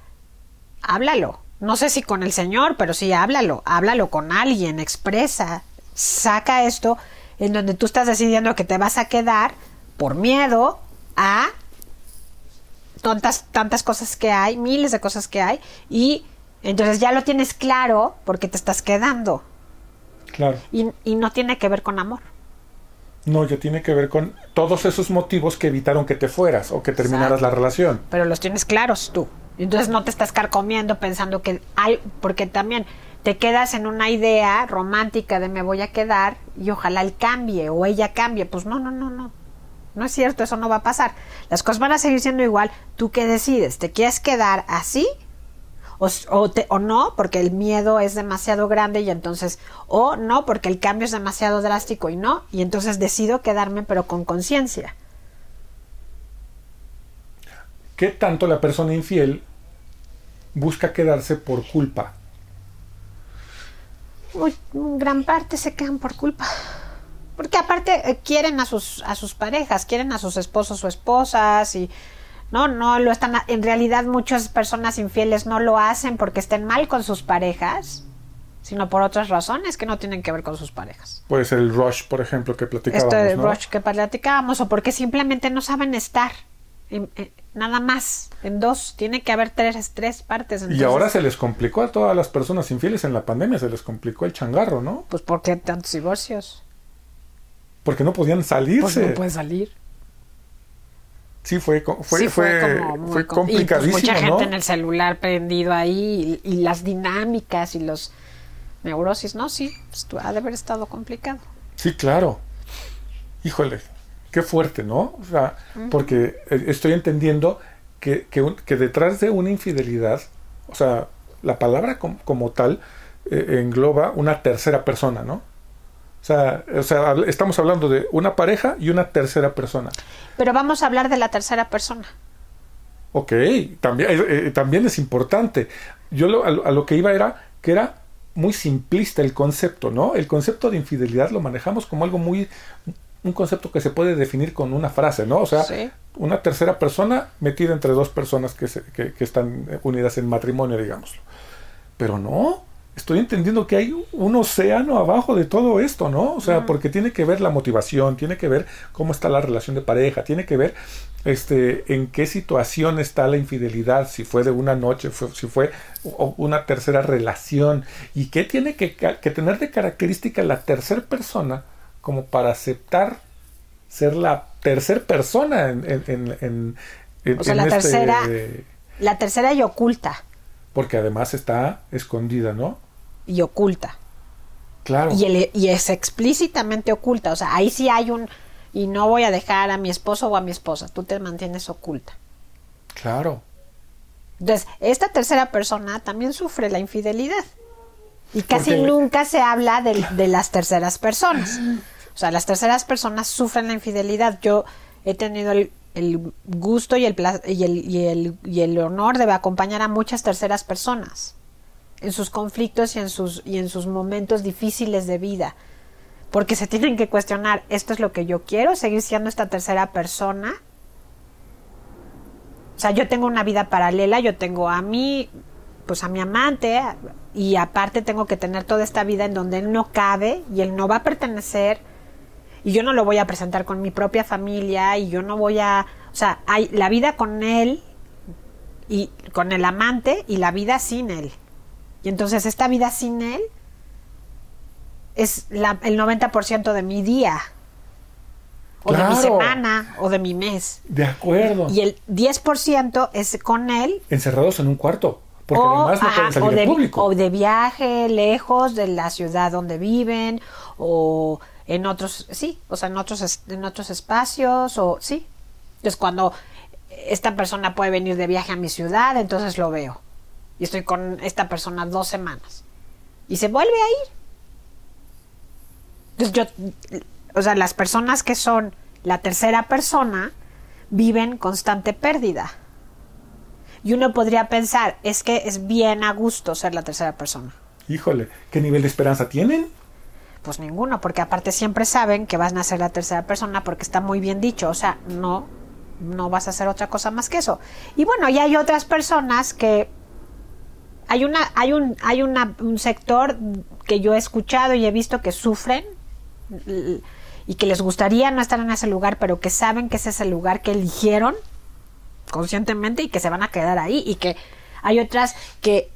Speaker 1: háblalo. No sé si con el Señor, pero sí háblalo. Háblalo con alguien, expresa, saca esto en donde tú estás decidiendo que te vas a quedar por miedo a tantas, tantas cosas que hay, miles de cosas que hay, y entonces ya lo tienes claro porque te estás quedando.
Speaker 2: Claro.
Speaker 1: Y, no tiene que ver con amor.
Speaker 2: No, ya tiene que ver con todos esos motivos que evitaron que te fueras o que terminaras la relación.
Speaker 1: Pero los tienes claros tú. Entonces no te estás carcomiendo pensando que hay, porque también te quedas en una idea romántica de me voy a quedar y ojalá él cambie o ella cambie. Pues no, no, no, no. No es cierto, eso no va a pasar. Las cosas van a seguir siendo igual. ¿Tú qué decides? ¿Te quieres quedar así? O, o, no, porque el miedo es demasiado grande y entonces, o no, porque el cambio es demasiado drástico y no, y entonces decido quedarme pero con conciencia.
Speaker 2: ¿Qué tanto la persona infiel busca quedarse por culpa?
Speaker 1: Uy, gran parte se quedan por culpa. Porque aparte eh, quieren a sus, a sus parejas, quieren a sus esposos o esposas y no, no lo están. En realidad muchas personas infieles no lo hacen porque estén mal con sus parejas, sino por otras razones que no tienen que ver con sus parejas.
Speaker 2: Puede ser el rush, por ejemplo, que platicábamos.
Speaker 1: Este rush que platicábamos o porque simplemente no saben estar. nada más, en dos, tiene que haber tres, tres partes.
Speaker 2: Y ahora se les complicó a todas las personas infieles en la pandemia, se les complicó el changarro, ¿no?
Speaker 1: Pues porque tantos divorcios
Speaker 2: porque no podían salirse. Pues
Speaker 1: no pueden salir.
Speaker 2: Sí, fue, fue, fue, fue, complicadísimo.
Speaker 1: Y pues mucha gente en el celular prendido ahí y, las dinámicas y los neurosis, ¿no? Sí, pues, ha de haber estado complicado.
Speaker 2: Sí, claro. Híjole, qué fuerte, ¿no? O sea, porque eh, estoy entendiendo que, que, detrás de una infidelidad, o sea, la palabra como, tal eh, engloba una tercera persona, ¿no? O sea, o sea, estamos hablando de una pareja y una tercera persona.
Speaker 1: Pero vamos a hablar de la tercera persona.
Speaker 2: Ok, también, eh, eh, también es importante. Yo lo, a, lo que iba era que era muy simplista el concepto, ¿no? El concepto de infidelidad lo manejamos como algo muy, un concepto que se puede definir con una frase, ¿no? O sea, una tercera persona metida entre dos personas que, se, que, que están unidas en matrimonio, digámoslo. Pero no, estoy entendiendo que hay un océano abajo de todo esto, ¿no? O sea, porque tiene que ver la motivación, tiene que ver cómo está la relación de pareja, tiene que ver este en qué situación está la infidelidad, si fue de una noche, si fue una tercera relación y qué tiene que, tener de característica la tercera persona como para aceptar ser la tercera persona en, en,
Speaker 1: o sea, la este tercera la tercera y oculta
Speaker 2: porque además está escondida, ¿no?
Speaker 1: Y oculta.
Speaker 2: Claro.
Speaker 1: Y, y es explícitamente oculta, o sea, ahí sí hay un, y no voy a dejar a mi esposo o a mi esposa, tú te mantienes oculta.
Speaker 2: Claro.
Speaker 1: Entonces, esta tercera persona también sufre la infidelidad. Y casi nunca se habla de, las terceras personas. O sea, las terceras personas sufren la infidelidad. Yo he tenido el, el gusto y el, y, el, y, el, y el honor de acompañar a muchas terceras personas en sus conflictos y en sus, y en sus momentos difíciles de vida. Porque se tienen que cuestionar, ¿esto es lo que yo quiero? ¿Seguir siendo esta tercera persona? O sea, yo tengo una vida paralela, yo tengo a mí, pues a mi amante, y aparte tengo que tener toda esta vida en donde él no cabe y él no va a pertenecer, y yo no lo voy a presentar con mi propia familia, y yo no voy a, o sea, hay la vida con él y con el amante y la vida sin él. Y entonces esta vida sin él es la- el 90% de mi día, o de mi semana, o de mi mes.
Speaker 2: De acuerdo.
Speaker 1: Y el 10% es con él.
Speaker 2: Encerrados en un cuarto. Porque
Speaker 1: o,
Speaker 2: además no
Speaker 1: ajá,
Speaker 2: pueden salir
Speaker 1: o de,
Speaker 2: al público.
Speaker 1: o de viaje lejos de la ciudad donde viven, o en otros, sí, o sea, en otros, en otros espacios, o sí. Entonces, cuando esta persona puede venir de viaje a mi ciudad, entonces lo veo. Y estoy con esta persona dos semanas. Y se vuelve a ir. Entonces, yo, o sea, las personas que son la tercera persona viven constante pérdida. Y uno podría pensar, es que es bien a gusto ser la tercera persona.
Speaker 2: Híjole, ¿qué nivel de esperanza tienen?
Speaker 1: Pues ninguno, porque aparte siempre saben que vas a ser la tercera persona porque está muy bien dicho. O sea, no, no vas a hacer otra cosa más que eso. Y bueno, y hay otras personas que hay una, hay un, hay una, un sector que yo he escuchado y he visto que sufren y que les gustaría no estar en ese lugar, pero que saben que ese es el lugar que eligieron conscientemente y que se van a quedar ahí y que hay otras que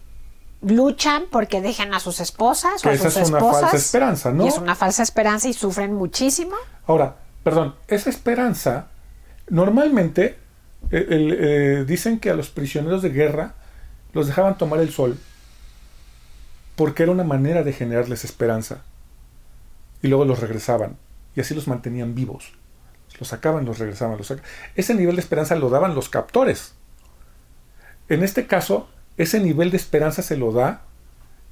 Speaker 1: luchan porque dejen a sus esposas
Speaker 2: Que
Speaker 1: o a
Speaker 2: esa
Speaker 1: sus
Speaker 2: es una
Speaker 1: esposas
Speaker 2: falsa esperanza, ¿no?
Speaker 1: y es una falsa esperanza y sufren muchísimo
Speaker 2: Ahora, perdón, esa esperanza, normalmente eh, eh, dicen que a los prisioneros de guerra los dejaban tomar el sol porque era una manera de generarles esperanza. Y luego los regresaban. Y así los mantenían vivos. Los sacaban, los regresaban. Los saca- Ese nivel de esperanza lo daban los captores. En este caso, ese nivel de esperanza se lo da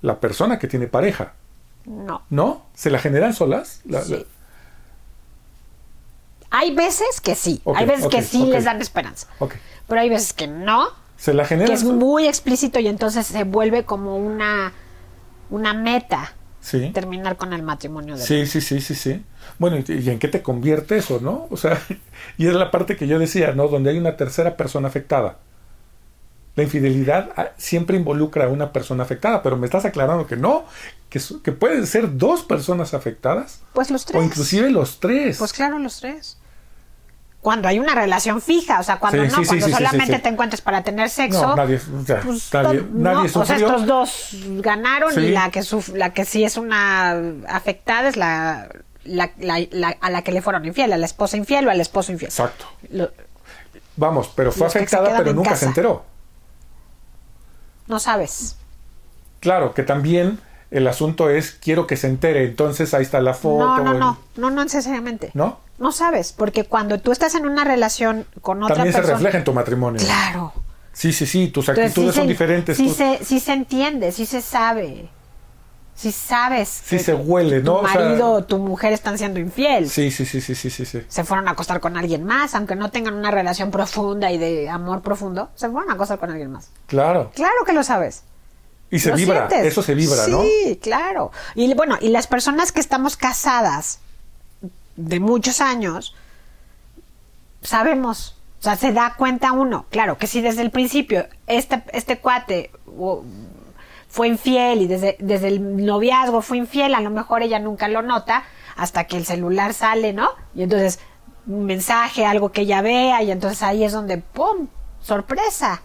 Speaker 2: la persona que tiene pareja.
Speaker 1: no
Speaker 2: ¿No? ¿Se la generan solas? La-
Speaker 1: Sí.
Speaker 2: la-
Speaker 1: hay veces que sí hay veces que sí les dan esperanza pero hay veces que no
Speaker 2: Se la generan.
Speaker 1: que es muy explícito y entonces se vuelve como una una meta
Speaker 2: Sí.
Speaker 1: terminar con el matrimonio de
Speaker 2: Sí, sí, sí, sí, sí. Bueno, ¿y, y en qué te convierte eso, no? O sea, y es la parte que yo decía, ¿no? Donde hay una tercera persona afectada. La infidelidad ah, siempre involucra a una persona afectada, pero me estás aclarando que no, que, pueden ser dos personas afectadas
Speaker 1: pues los tres
Speaker 2: o inclusive los tres.
Speaker 1: Pues claro, los tres. Cuando hay una relación fija, o sea, cuando
Speaker 2: Sí,
Speaker 1: no,
Speaker 2: sí,
Speaker 1: cuando
Speaker 2: sí,
Speaker 1: solamente te encuentres para tener sexo.
Speaker 2: no, nadie, o sea,
Speaker 1: pues,
Speaker 2: nadie, nadie
Speaker 1: o sea,
Speaker 2: sufrió.
Speaker 1: estos dos ganaron y la que la que sí es una afectada es la, la- la- la- a la que le fueron infiel, a la esposa infiel o al esposo infiel.
Speaker 2: Exacto.
Speaker 1: Lo-
Speaker 2: Vamos, pero fue afectada, pero nunca
Speaker 1: casa.
Speaker 2: se enteró.
Speaker 1: No sabes.
Speaker 2: Claro, que también el asunto es quiero que se entere, entonces ahí está la foto.
Speaker 1: No, no,
Speaker 2: el-
Speaker 1: no, no, no necesariamente.
Speaker 2: ¿No?
Speaker 1: No sabes, porque cuando tú estás en una relación con otra
Speaker 2: También se
Speaker 1: persona.
Speaker 2: refleja en tu matrimonio.
Speaker 1: Claro.
Speaker 2: Sí, sí, sí, tus
Speaker 1: Entonces,
Speaker 2: actitudes
Speaker 1: sí
Speaker 2: son
Speaker 1: se-
Speaker 2: diferentes.
Speaker 1: Sí se, sí se entiende, sí se sabe. Sí sabes.
Speaker 2: Sí
Speaker 1: que
Speaker 2: se huele,
Speaker 1: tu
Speaker 2: ¿no? O sea-
Speaker 1: marido o tu mujer están siendo infiel.
Speaker 2: Sí, sí, sí, sí, sí, sí, sí.
Speaker 1: Se fueron a acostar con alguien más, aunque no tengan una relación profunda y de amor profundo. Se fueron a acostar con alguien más.
Speaker 2: Claro.
Speaker 1: Claro que lo sabes.
Speaker 2: Y se
Speaker 1: Lo
Speaker 2: vibra,
Speaker 1: sientes.
Speaker 2: eso se vibra,
Speaker 1: sí,
Speaker 2: ¿no?
Speaker 1: Sí, claro. Y bueno, y las personas que estamos casadas de muchos años, sabemos, o sea, se da cuenta uno, claro, que si desde el principio este, este cuate o, fue infiel y desde, desde el noviazgo fue infiel, a lo mejor ella nunca lo nota hasta que el celular sale, ¿no? Y entonces un mensaje, algo que ella vea y entonces ahí es donde, ¡pum! sorpresa.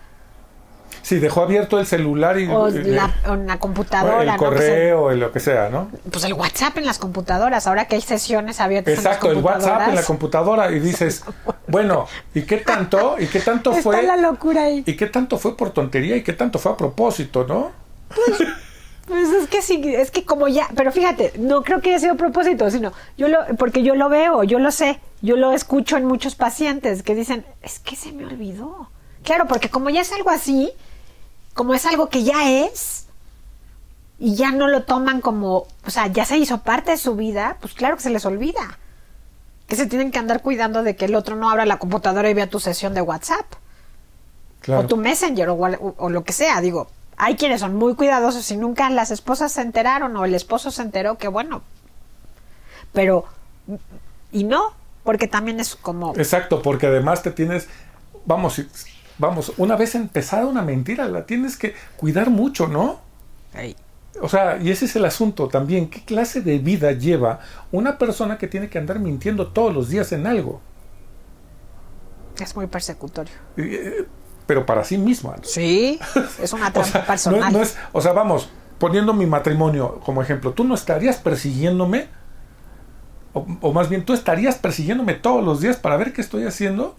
Speaker 2: Sí, dejó abierto el celular y
Speaker 1: O,
Speaker 2: eh,
Speaker 1: la, o una computadora,
Speaker 2: el correo, el lo que sea, ¿no?
Speaker 1: pues el WhatsApp en las computadoras, ahora que hay sesiones abiertas
Speaker 2: Exacto,
Speaker 1: en
Speaker 2: el
Speaker 1: las
Speaker 2: WhatsApp en la
Speaker 1: computadoras.
Speaker 2: computadora y dices, bueno, ¿y qué tanto? ¿Y qué tanto
Speaker 1: Está
Speaker 2: fue?
Speaker 1: la locura ahí.
Speaker 2: ¿Y qué tanto fue por tontería y qué tanto fue a propósito, no?
Speaker 1: Pues es que sí, es que como ya, pero fíjate, no creo que haya sido propósito, sino yo lo, porque yo lo veo, yo lo sé, yo lo escucho en muchos pacientes que dicen, es que se me olvidó. Claro, porque como ya es algo así, como es algo que ya es, y ya no lo toman como, o sea, ya se hizo parte de su vida, pues claro que se les olvida. Que se tienen que andar cuidando de que el otro no abra la computadora y vea tu sesión de WhatsApp.
Speaker 2: Claro.
Speaker 1: O tu Messenger o, o- o lo que sea. Digo, hay quienes son muy cuidadosos y nunca las esposas se enteraron o el esposo se enteró, que bueno. Pero, y no, porque también es como...
Speaker 2: Exacto, porque además te tienes, vamos, vamos, una vez empezada una mentira, la tienes que cuidar mucho, ¿no?
Speaker 1: Ey,
Speaker 2: O sea, y ese es el asunto también, ¿qué clase de vida lleva una persona que tiene que andar mintiendo todos los días en algo?
Speaker 1: es muy persecutorio.
Speaker 2: Eh, Pero para sí misma. ¿no?
Speaker 1: Sí, es una
Speaker 2: O
Speaker 1: trampa
Speaker 2: sea,
Speaker 1: personal.
Speaker 2: no- no es- o sea, vamos, poniendo mi matrimonio como ejemplo, ¿tú no estarías persiguiéndome? O, o más bien, ¿tú estarías persiguiéndome todos los días para ver qué estoy haciendo?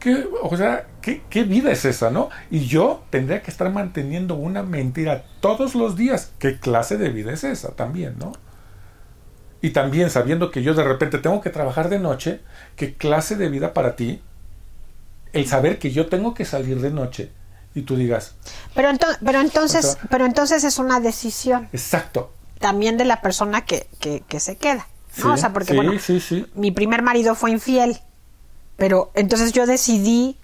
Speaker 2: ¿Qué, o sea, ¿qué, qué vida es esa, no? Y yo tendría que estar manteniendo una mentira todos los días. ¿Qué clase de vida es esa también, no? Y también sabiendo que yo de repente tengo que trabajar de noche, ¿qué clase de vida para ti? El saber que yo tengo que salir de noche y tú digas,
Speaker 1: Pero, ento- pero entonces, pero entonces es una decisión
Speaker 2: exacto.
Speaker 1: también de la persona que, que, que se queda. ¿no? o sea, porque
Speaker 2: sí,
Speaker 1: bueno,
Speaker 2: sí, sí.
Speaker 1: mi primer marido fue infiel, pero entonces yo decidí,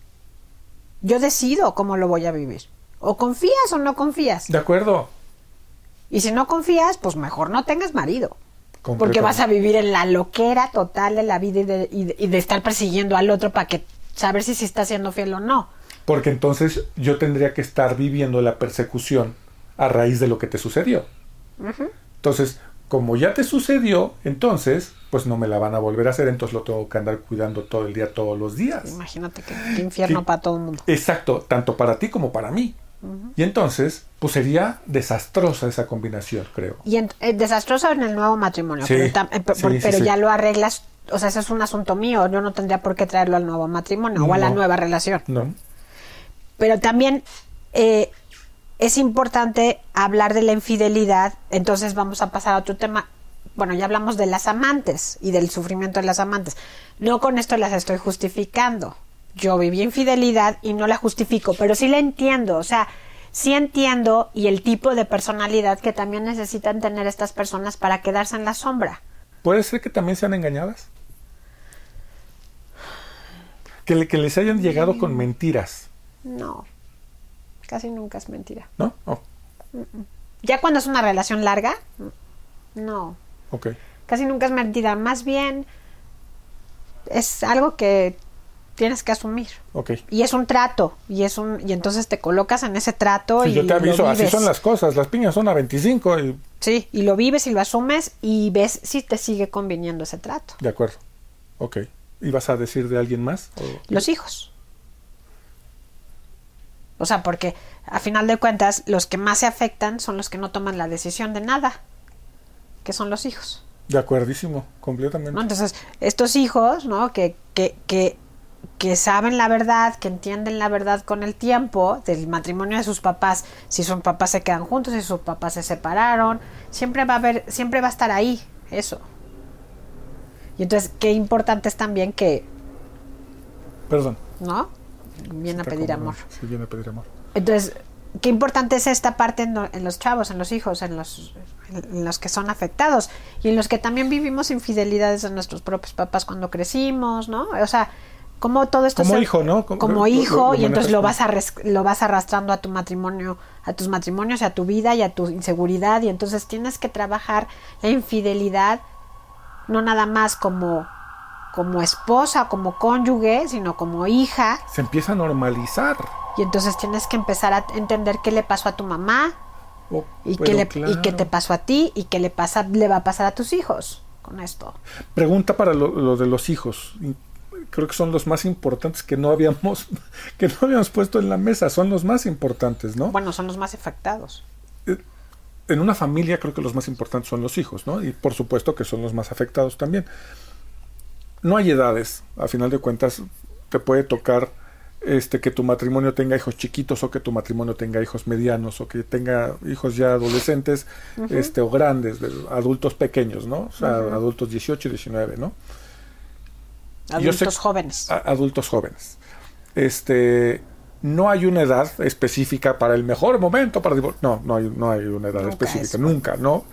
Speaker 1: yo decido cómo lo voy a vivir. O confías o no confías.
Speaker 2: De acuerdo.
Speaker 1: Y si no confías, pues mejor no tengas marido. Porque vas a vivir en la loquera total de la vida y de, y de- y de estar persiguiendo al otro para que saber si, si está siendo fiel o no.
Speaker 2: Porque entonces yo tendría que estar viviendo la persecución a raíz de lo que te sucedió. Entonces, como ya te sucedió, entonces, pues no me la van a volver a hacer, entonces lo tengo que andar cuidando todo el día, todos los días.
Speaker 1: Imagínate qué infierno para todo el mundo.
Speaker 2: Exacto, tanto para ti como para mí. Y entonces, pues sería desastrosa esa combinación, creo.
Speaker 1: Y en- eh, desastroso en el nuevo matrimonio,
Speaker 2: Sí,
Speaker 1: pero, eh,
Speaker 2: sí,
Speaker 1: pero
Speaker 2: sí.
Speaker 1: ya lo arreglas, o sea, ese es un asunto mío, yo no tendría por qué traerlo al nuevo matrimonio o a la nueva relación.
Speaker 2: ¿No?
Speaker 1: Pero también eh, es importante hablar de la infidelidad, entonces vamos a pasar a otro tema. Bueno, ya hablamos de las amantes y del sufrimiento de las amantes. No con esto las estoy justificando. Yo viví infidelidad y no la justifico, pero sí la entiendo, o sea, sí entiendo y el tipo de personalidad que también necesitan tener estas personas para quedarse en la sombra.
Speaker 2: ¿Puede ser que también sean engañadas? Que, le- que les hayan llegado con mentiras,
Speaker 1: No, casi nunca es mentira.
Speaker 2: ¿no? Oh,
Speaker 1: Ya cuando es una relación larga, no,
Speaker 2: ok.
Speaker 1: casi nunca es mentira, más bien es algo que tienes que asumir.
Speaker 2: Ok.
Speaker 1: Y es un trato, y es un y entonces te colocas en ese trato
Speaker 2: Sí,
Speaker 1: y
Speaker 2: yo te aviso, así son las cosas. Las piñas son a 25 y...
Speaker 1: Sí, y lo vives y lo asumes y ves si te sigue conviniendo ese trato.
Speaker 2: De acuerdo. Ok. ¿Y vas a decir de alguien más? O-
Speaker 1: Los hijos. O sea, porque a final de cuentas los que más se afectan son los que no toman la decisión de nada, que son los hijos.
Speaker 2: De acuerdísimo, completamente.
Speaker 1: ¿no? Entonces, estos hijos, ¿no? Que, que, que, que saben la verdad, que entienden la verdad con el tiempo del matrimonio de sus papás, si sus papás se quedan juntos, si sus papás se separaron, siempre va a haber, siempre va a estar ahí eso. Y entonces, qué importante es también que,
Speaker 2: Perdón.
Speaker 1: ¿no? Viene a pedir
Speaker 2: como-
Speaker 1: amor.
Speaker 2: Sí, viene a pedir amor.
Speaker 1: Entonces, qué importante es esta parte en, lo- en los chavos, en los hijos, en los, en los que son afectados y en los que también vivimos infidelidades de nuestros propios papás cuando crecimos, ¿no? O sea, como todo esto
Speaker 2: Como
Speaker 1: se-
Speaker 2: hijo, ¿no? Como-
Speaker 1: hijo
Speaker 2: lo- lo
Speaker 1: y entonces lo vas a lo vas arrastrando a tu matrimonio, a tus matrimonios, y a tu vida y a tu inseguridad y entonces tienes que trabajar la infidelidad no nada más como como esposa, como cónyuge, sino como hija,
Speaker 2: Se empieza a normalizar.
Speaker 1: y entonces tienes que empezar a entender qué le pasó a tu mamá
Speaker 2: Oh,
Speaker 1: y qué, le,
Speaker 2: claro.
Speaker 1: y qué te pasó a ti y qué le, pasa, le va a pasar a tus hijos con esto.
Speaker 2: Pregunta para lo, lo de los hijos. Creo que son los más importantes que no habíamos que no habíamos puesto en la mesa. Son los más importantes, ¿no?
Speaker 1: Bueno, son los más afectados.
Speaker 2: En una familia creo que los más importantes son los hijos, ¿no? Y por supuesto que son los más afectados también. No hay edades, a final de cuentas te puede tocar este que tu matrimonio tenga hijos chiquitos o que tu matrimonio tenga hijos medianos o que tenga hijos ya adolescentes este o grandes, de- adultos pequeños, ¿no? O sea, adultos 18 y 19, ¿no? Sé-
Speaker 1: Adultos jóvenes.
Speaker 2: a- adultos jóvenes. Este, no hay una edad específica para el mejor momento para divorciar. No, no hay, no hay una edad
Speaker 1: Nunca
Speaker 2: específica,
Speaker 1: es.
Speaker 2: nunca, ¿no?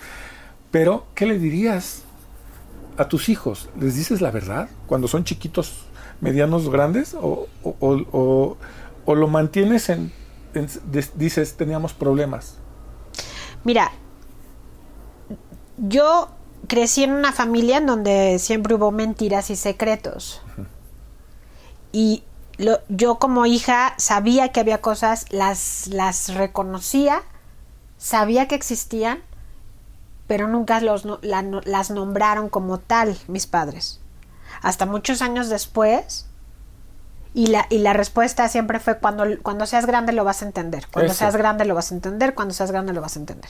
Speaker 2: Pero, ¿qué le dirías a tus hijos? ¿Les dices la verdad cuando son chiquitos, medianos, grandes? ¿O, o- o- o- o lo mantienes en, dices, teníamos problemas?
Speaker 1: Mira, yo crecí en una familia en donde siempre hubo mentiras y secretos. Y lo- yo como hija sabía que había cosas, las, las reconocía, sabía que existían, pero nunca los, la- las nombraron como tal mis padres. Hasta muchos años después, y la, y la respuesta siempre fue cuando, cuando seas grande lo vas a entender, cuando
Speaker 2: Eso.
Speaker 1: seas grande lo vas a entender, cuando seas grande lo vas a entender.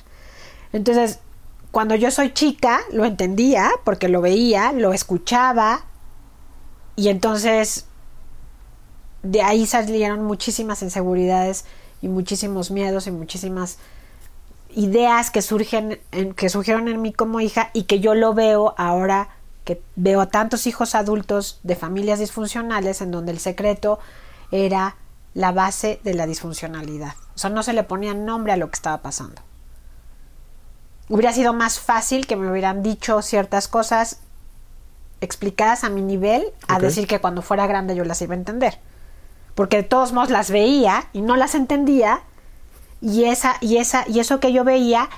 Speaker 1: Entonces, cuando yo soy chica, lo entendía, porque lo veía, lo escuchaba, y entonces de ahí salieron muchísimas inseguridades y muchísimos miedos y muchísimas ideas que surgen en, que surgieron en mí como hija y que yo lo veo ahora que veo a tantos hijos adultos de familias disfuncionales en donde el secreto era la base de la disfuncionalidad. O sea, no se le ponía nombre a lo que estaba pasando. Hubiera sido más fácil que me hubieran dicho ciertas cosas explicadas a mi nivel a decir que cuando fuera grande yo las iba a entender. Porque de todos modos las veía y no las entendía y esa y esa y eso que yo veía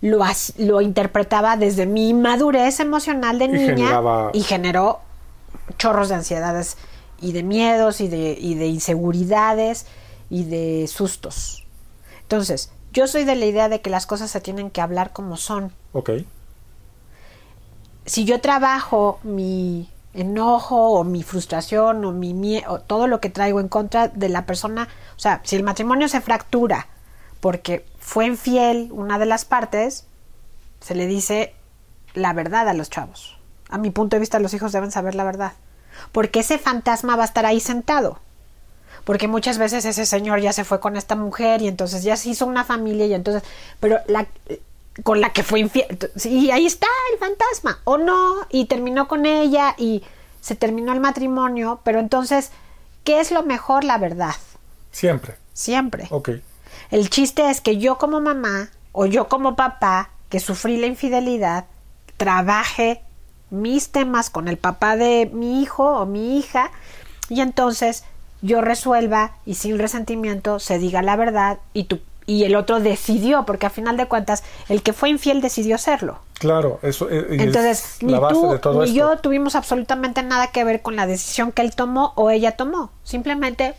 Speaker 1: lo lo interpretaba desde mi madurez emocional de
Speaker 2: Y
Speaker 1: niña
Speaker 2: generaba-
Speaker 1: y generó chorros de ansiedades y de miedos y de, y de inseguridades y de sustos. Entonces, yo soy de la idea de que las cosas se tienen que hablar como son.
Speaker 2: Ok.
Speaker 1: Si yo trabajo mi enojo o mi frustración o mi miedo, todo lo que traigo en contra de la persona, o sea, si el matrimonio se fractura porque fue infiel una de las partes, se le dice la verdad a los chavos. A mi punto de vista, los hijos deben saber la verdad. Porque ese fantasma va a estar ahí sentado. Porque muchas veces ese señor ya se fue con esta mujer y entonces ya se hizo una familia y entonces, pero la con la que fue infiel, y ahí está el fantasma, o no, y terminó con ella y se terminó el matrimonio, pero entonces, ¿qué es lo mejor? La verdad,
Speaker 2: Siempre.
Speaker 1: siempre.
Speaker 2: Ok.
Speaker 1: El chiste es que yo como mamá o yo como papá que sufrí la infidelidad, trabaje mis temas con el papá de mi hijo o mi hija y entonces yo resuelva y sin resentimiento se diga la verdad y tu y el otro decidió, porque a final de cuentas el que fue infiel decidió serlo.
Speaker 2: Claro, eso eh, y
Speaker 1: Entonces,
Speaker 2: es
Speaker 1: ni
Speaker 2: la base
Speaker 1: tú
Speaker 2: de todo
Speaker 1: ni
Speaker 2: esto.
Speaker 1: yo tuvimos absolutamente nada que ver con la decisión que él tomó o ella tomó. Simplemente,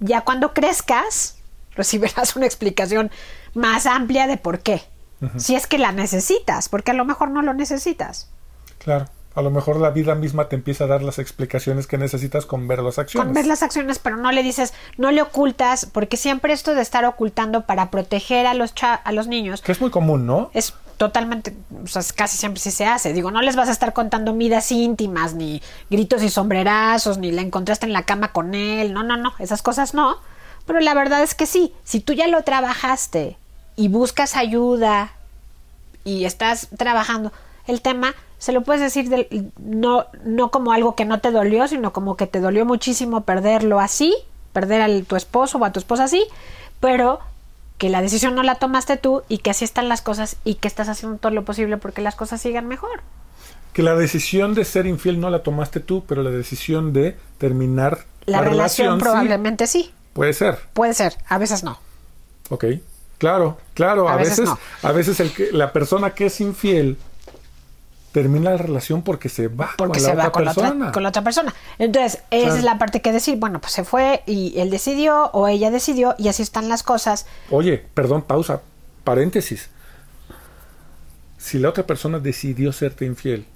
Speaker 1: ya cuando crezcas, recibirás una explicación más amplia de por qué. Si es que la necesitas, porque a lo mejor no lo necesitas.
Speaker 2: Claro. A lo mejor la vida misma te empieza a dar las explicaciones que necesitas con ver las acciones.
Speaker 1: Con ver las acciones, pero no le dices, no le ocultas, porque siempre esto de estar ocultando para proteger a los, cha- a los niños
Speaker 2: Que es muy común, ¿no?
Speaker 1: es totalmente, o sea, casi siempre sí se hace. Digo, no les vas a estar contando vidas íntimas, ni gritos y sombrerazos, ni la encontraste en la cama con él. No, no, no, esas cosas no. Pero la verdad es que sí, si tú ya lo trabajaste y buscas ayuda y estás trabajando el tema, se lo puedes decir del- no, no como algo que no te dolió, sino como que te dolió muchísimo perderlo así, perder a tu esposo o a tu esposa así, pero que la decisión no la tomaste tú y que así están las cosas y que estás haciendo todo lo posible porque las cosas sigan mejor.
Speaker 2: Que la decisión de ser infiel no la tomaste tú, pero la decisión de terminar
Speaker 1: La, relación, probablemente sí.
Speaker 2: puede ser.
Speaker 1: Puede ser, a veces no.
Speaker 2: Ok. Claro, claro. A,
Speaker 1: A veces
Speaker 2: veces,
Speaker 1: no.
Speaker 2: a veces el que, la persona que es infiel termina la relación porque se va
Speaker 1: Porque
Speaker 2: con
Speaker 1: se
Speaker 2: la
Speaker 1: va
Speaker 2: otra
Speaker 1: con la,
Speaker 2: persona.
Speaker 1: otra, con la otra persona. Entonces, esa
Speaker 2: Claro.
Speaker 1: es la parte que decir, bueno, pues se fue y él decidió o ella decidió y así están las cosas.
Speaker 2: Oye, perdón, pausa, paréntesis. Si la otra persona decidió serte infiel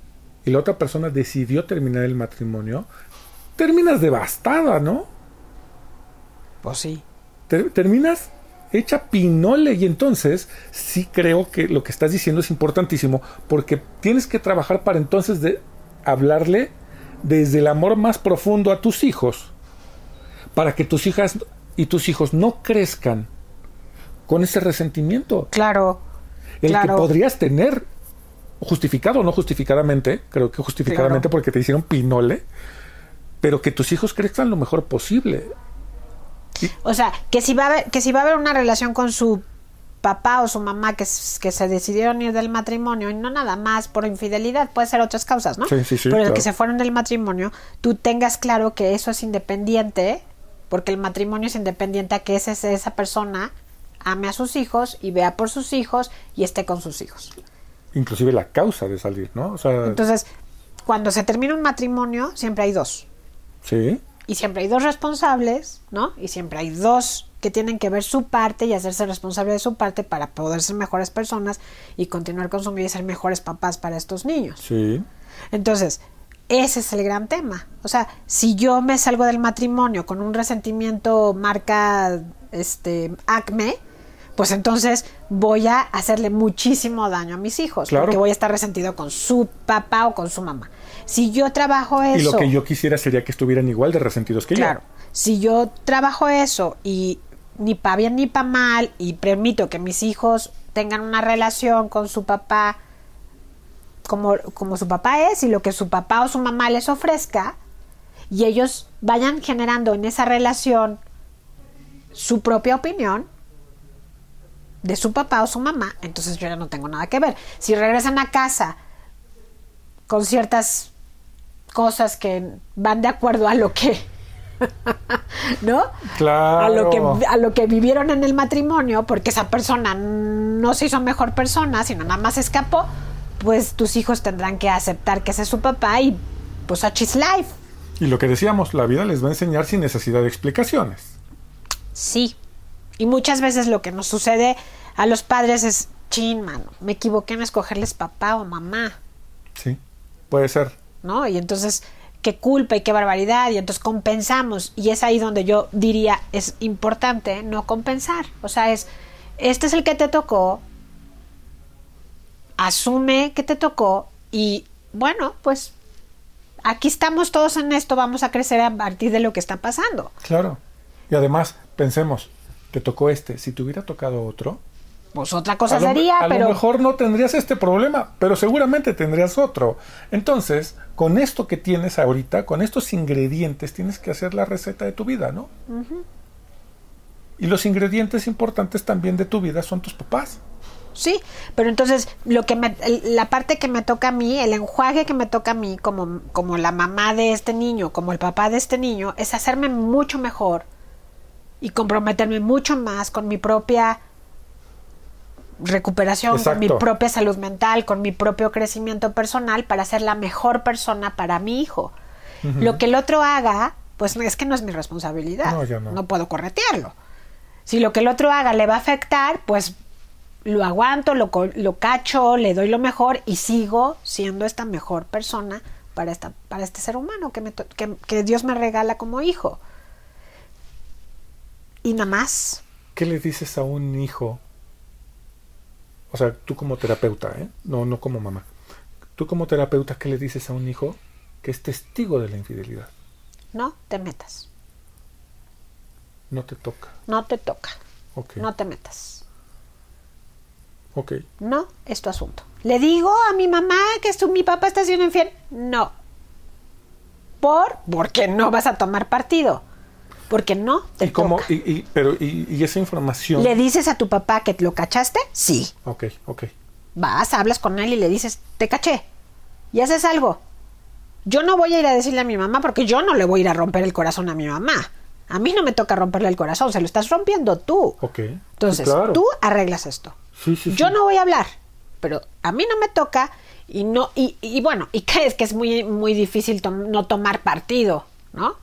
Speaker 2: y la otra persona decidió terminar el matrimonio, terminas devastada, ¿no?
Speaker 1: Pues sí.
Speaker 2: Ter- terminas hecha pinole y entonces sí creo que lo que estás diciendo es importantísimo porque tienes que trabajar para entonces de hablarle desde el amor más profundo a tus hijos para que tus hijas y tus hijos no crezcan con ese resentimiento
Speaker 1: Claro.
Speaker 2: el
Speaker 1: claro.
Speaker 2: que podrías tener justificado o no justificadamente, creo que justificadamente
Speaker 1: Claro.
Speaker 2: porque te hicieron pinole, pero que tus hijos crezcan lo mejor posible.
Speaker 1: O sea, que si va a haber, que si va a haber una relación con su papá o su mamá que, se decidieron ir del matrimonio y no nada más por infidelidad, puede ser otras causas, ¿no?
Speaker 2: Sí, sí, sí,
Speaker 1: Pero
Speaker 2: claro.
Speaker 1: que se fueron del matrimonio, tú tengas claro que eso es independiente, porque el matrimonio es independiente a que ese, esa persona ame a sus hijos y vea por sus hijos y esté con sus hijos.
Speaker 2: Inclusive la causa de salir, ¿no? O sea,
Speaker 1: Entonces, cuando se termina un matrimonio, siempre hay dos.
Speaker 2: sí,
Speaker 1: Y siempre hay dos responsables, ¿no? Y siempre hay dos que tienen que ver su parte y hacerse responsable de su parte para poder ser mejores personas y continuar con su vida y ser mejores papás para estos niños.
Speaker 2: sí.
Speaker 1: Entonces, ese es el gran tema. O sea, si yo me salgo del matrimonio con un resentimiento marca este acme, pues entonces voy a hacerle muchísimo daño a mis hijos,
Speaker 2: Claro.
Speaker 1: porque voy a estar resentido con su papá o con su mamá. Si yo trabajo eso,
Speaker 2: Y lo que yo quisiera sería que estuvieran igual de resentidos que
Speaker 1: Claro. Si yo trabajo eso y ni para bien ni para mal y permito que mis hijos tengan una relación con su papá como, como su papá es y lo que su papá o su mamá les ofrezca y ellos vayan generando en esa relación su propia opinión de su papá o su mamá, entonces yo ya no tengo nada que ver. Si regresan a casa con ciertas cosas que van de acuerdo a lo que ¿no?
Speaker 2: Claro.
Speaker 1: A lo que a lo que vivieron en el matrimonio, porque esa persona no se hizo mejor persona, sino nada más escapó, pues tus hijos tendrán que aceptar que ese es su papá y pues such is life.
Speaker 2: Y lo que decíamos, la vida les va a enseñar sin necesidad de explicaciones.
Speaker 1: Sí. Y muchas veces lo que nos sucede a los padres es, chin, mano, me equivoqué en escogerles papá o mamá.
Speaker 2: Sí, puede ser.
Speaker 1: Y entonces, qué culpa y qué barbaridad, y entonces compensamos, y es ahí donde yo diría, es importante no compensar, o sea, es, este es el que te tocó, asume que te tocó, y bueno, pues aquí estamos todos en esto, vamos a crecer a partir de lo que está pasando.
Speaker 2: Claro. Y además, pensemos, te tocó este, si te hubiera tocado otro,
Speaker 1: Pues otra cosa
Speaker 2: a lo,
Speaker 1: sería,
Speaker 2: a lo
Speaker 1: pero...
Speaker 2: mejor no tendrías este problema, pero seguramente tendrías otro. Entonces, con esto que tienes ahorita, con estos ingredientes, tienes que hacer la receta de tu vida, ¿no? Y los ingredientes importantes también de tu vida son tus papás.
Speaker 1: Sí, pero entonces lo que me, la parte que me toca a mí, el enjuague que me toca a mí como, como la mamá de este niño, como el papá de este niño, es hacerme mucho mejor y comprometerme mucho más con mi propia recuperación, con mi propia salud mental, con mi propio crecimiento personal para ser la mejor persona para mi hijo. Lo que el otro haga, pues es que no es mi responsabilidad.
Speaker 2: No, ya no.
Speaker 1: no puedo corretearlo. Si lo que el otro haga le va a afectar, pues lo aguanto, lo, lo cacho, le doy lo mejor y sigo siendo esta mejor persona para, esta, para este ser humano que, me to- que, que Dios me regala como hijo. Y nada más.
Speaker 2: ¿Qué le dices a un hijo? O sea, tú como terapeuta, ¿eh? No, no como mamá. Tú como terapeuta, ¿qué le dices a un hijo que es testigo de la infidelidad?
Speaker 1: No te metas.
Speaker 2: No te toca.
Speaker 1: No te toca.
Speaker 2: Ok.
Speaker 1: No te metas.
Speaker 2: Ok.
Speaker 1: No es tu asunto. ¿Le digo a mi mamá que su, mi papá está siendo infiel? No. ¿Por? Porque no vas a tomar partido. Porque no te
Speaker 2: ¿Y cómo?
Speaker 1: toca.
Speaker 2: Y, y- pero, y, y esa información.
Speaker 1: ¿Le dices a tu papá que lo cachaste? Sí.
Speaker 2: Ok, ok.
Speaker 1: Vas, hablas con él y le dices, te caché. Y haces algo. Yo no voy a ir a decirle a mi mamá porque yo no le voy a ir a romper el corazón a mi mamá. A mí no me toca romperle el corazón, se lo estás rompiendo tú.
Speaker 2: Ok.
Speaker 1: Entonces,
Speaker 2: Sí, claro.
Speaker 1: tú arreglas esto.
Speaker 2: Sí, sí,
Speaker 1: Yo no voy a hablar, pero a mí no me toca y no y, y bueno, y crees que es muy muy difícil tom- no tomar partido, ¿no?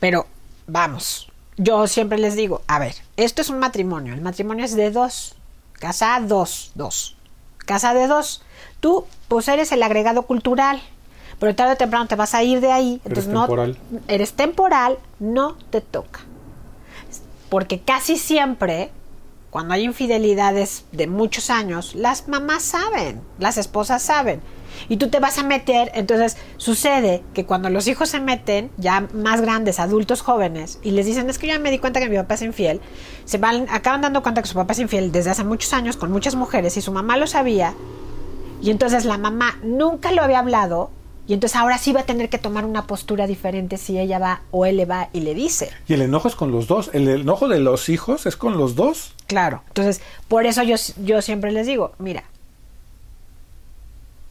Speaker 1: Pero vamos, yo siempre les digo, a ver, esto es un matrimonio, el matrimonio es de dos, casa dos, dos, casa de dos. Tú pues eres el agregado cultural, pero tarde o temprano te vas a ir de ahí, entonces no
Speaker 2: temporal.
Speaker 1: eres temporal, no te toca porque casi siempre, cuando hay infidelidades de muchos años, las mamás saben, las esposas saben. Y tú te vas a meter, entonces sucede que cuando los hijos se meten, ya más grandes, adultos jóvenes, y les dicen, es que yo ya me di cuenta que mi papá es infiel, se van, acaban dando cuenta que su papá es infiel desde hace muchos años con muchas mujeres y su mamá lo sabía, y entonces la mamá nunca lo había hablado, Y entonces ahora sí va a tener que tomar una postura diferente si ella va o él le va y le dice.
Speaker 2: Y el enojo es con los dos. El enojo de los hijos es con los dos.
Speaker 1: Claro. Entonces, por eso yo, yo siempre les digo, mira,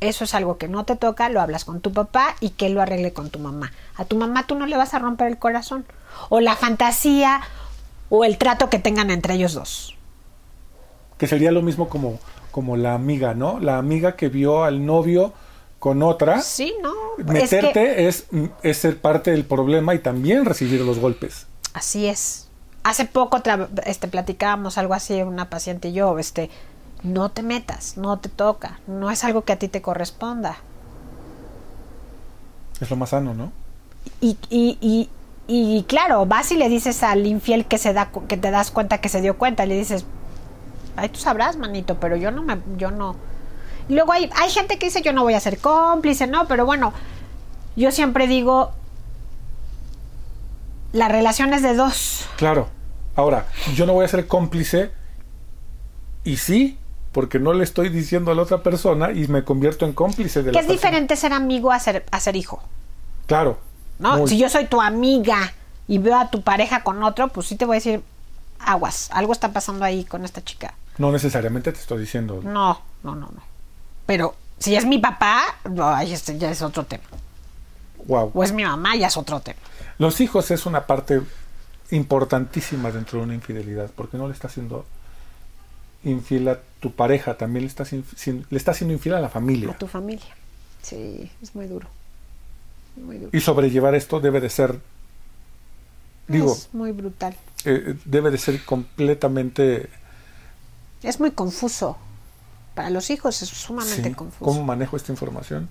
Speaker 1: eso es algo que no te toca, lo hablas con tu papá y que lo arregle con tu mamá. A tu mamá tú no le vas a romper el corazón. O la fantasía o el trato que tengan entre ellos dos.
Speaker 2: Que sería lo mismo como, como la amiga, ¿no? La amiga que vio al novio con otra.
Speaker 1: Sí, no.
Speaker 2: Meterte es, es, ser parte del problema y también recibir los golpes.
Speaker 1: Así es. Hace poco este, platicábamos algo así, una paciente y yo, este, no te metas, no te toca, no es algo que a ti te corresponda.
Speaker 2: Es lo más sano, ¿no?
Speaker 1: Y, y, y, y claro, vas y le dices al infiel que se da que te das cuenta que se dio cuenta, le dices, ay, tú sabrás, manito, pero yo no me, yo no. Y luego hay, hay gente que dice yo no voy a ser cómplice, no, pero bueno, yo siempre digo, la relación es de dos.
Speaker 2: Claro. Ahora, yo no voy a ser cómplice y sí, porque no le estoy diciendo a la otra persona y me convierto en cómplice de
Speaker 1: que
Speaker 2: la
Speaker 1: es diferente ser amigo a ser, a ser hijo.
Speaker 2: Claro.
Speaker 1: ¿No? Si yo soy tu amiga y veo a tu pareja con otro, pues sí te voy a decir, aguas, algo está pasando ahí con esta chica.
Speaker 2: No necesariamente te estoy diciendo.
Speaker 1: No, no, no, no. Pero si es mi papá, este ya es otro tema.
Speaker 2: Wow.
Speaker 1: O es mi mamá, ya es otro tema.
Speaker 2: Los hijos es una parte importantísima dentro de una infidelidad, porque no le está haciendo infiel a tu pareja, también le estás, le está haciendo infiel a la familia.
Speaker 1: A tu familia. Sí, es muy duro.
Speaker 2: Y sobrellevar esto debe de ser, digo,
Speaker 1: es muy brutal.
Speaker 2: Eh, debe de ser completamente...
Speaker 1: Es muy confuso. Para los hijos es sumamente confuso.
Speaker 2: ¿Cómo manejo esta información?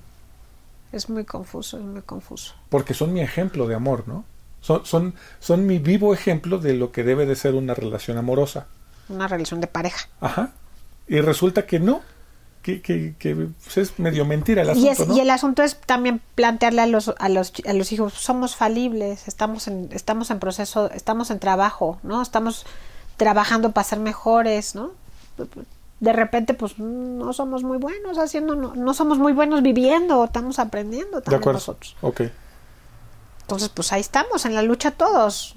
Speaker 1: Es muy confuso, es muy confuso.
Speaker 2: Porque son mi ejemplo de amor, ¿no? Son, son, son mi vivo ejemplo de lo que debe de ser una relación amorosa.
Speaker 1: Una relación de pareja.
Speaker 2: Ajá. Y resulta que no, que, que, que pues, es medio mentira el asunto.
Speaker 1: Y, y, el asunto es también plantearle a los, a los, a los hijos, somos falibles, estamos en, estamos en proceso, estamos en trabajo, ¿no? Estamos trabajando para ser mejores, ¿no? De repente, pues no somos muy buenos haciendo, no, no somos muy buenos viviendo, estamos aprendiendo también nosotros.
Speaker 2: Ok.
Speaker 1: Entonces, pues ahí estamos, en la lucha todos.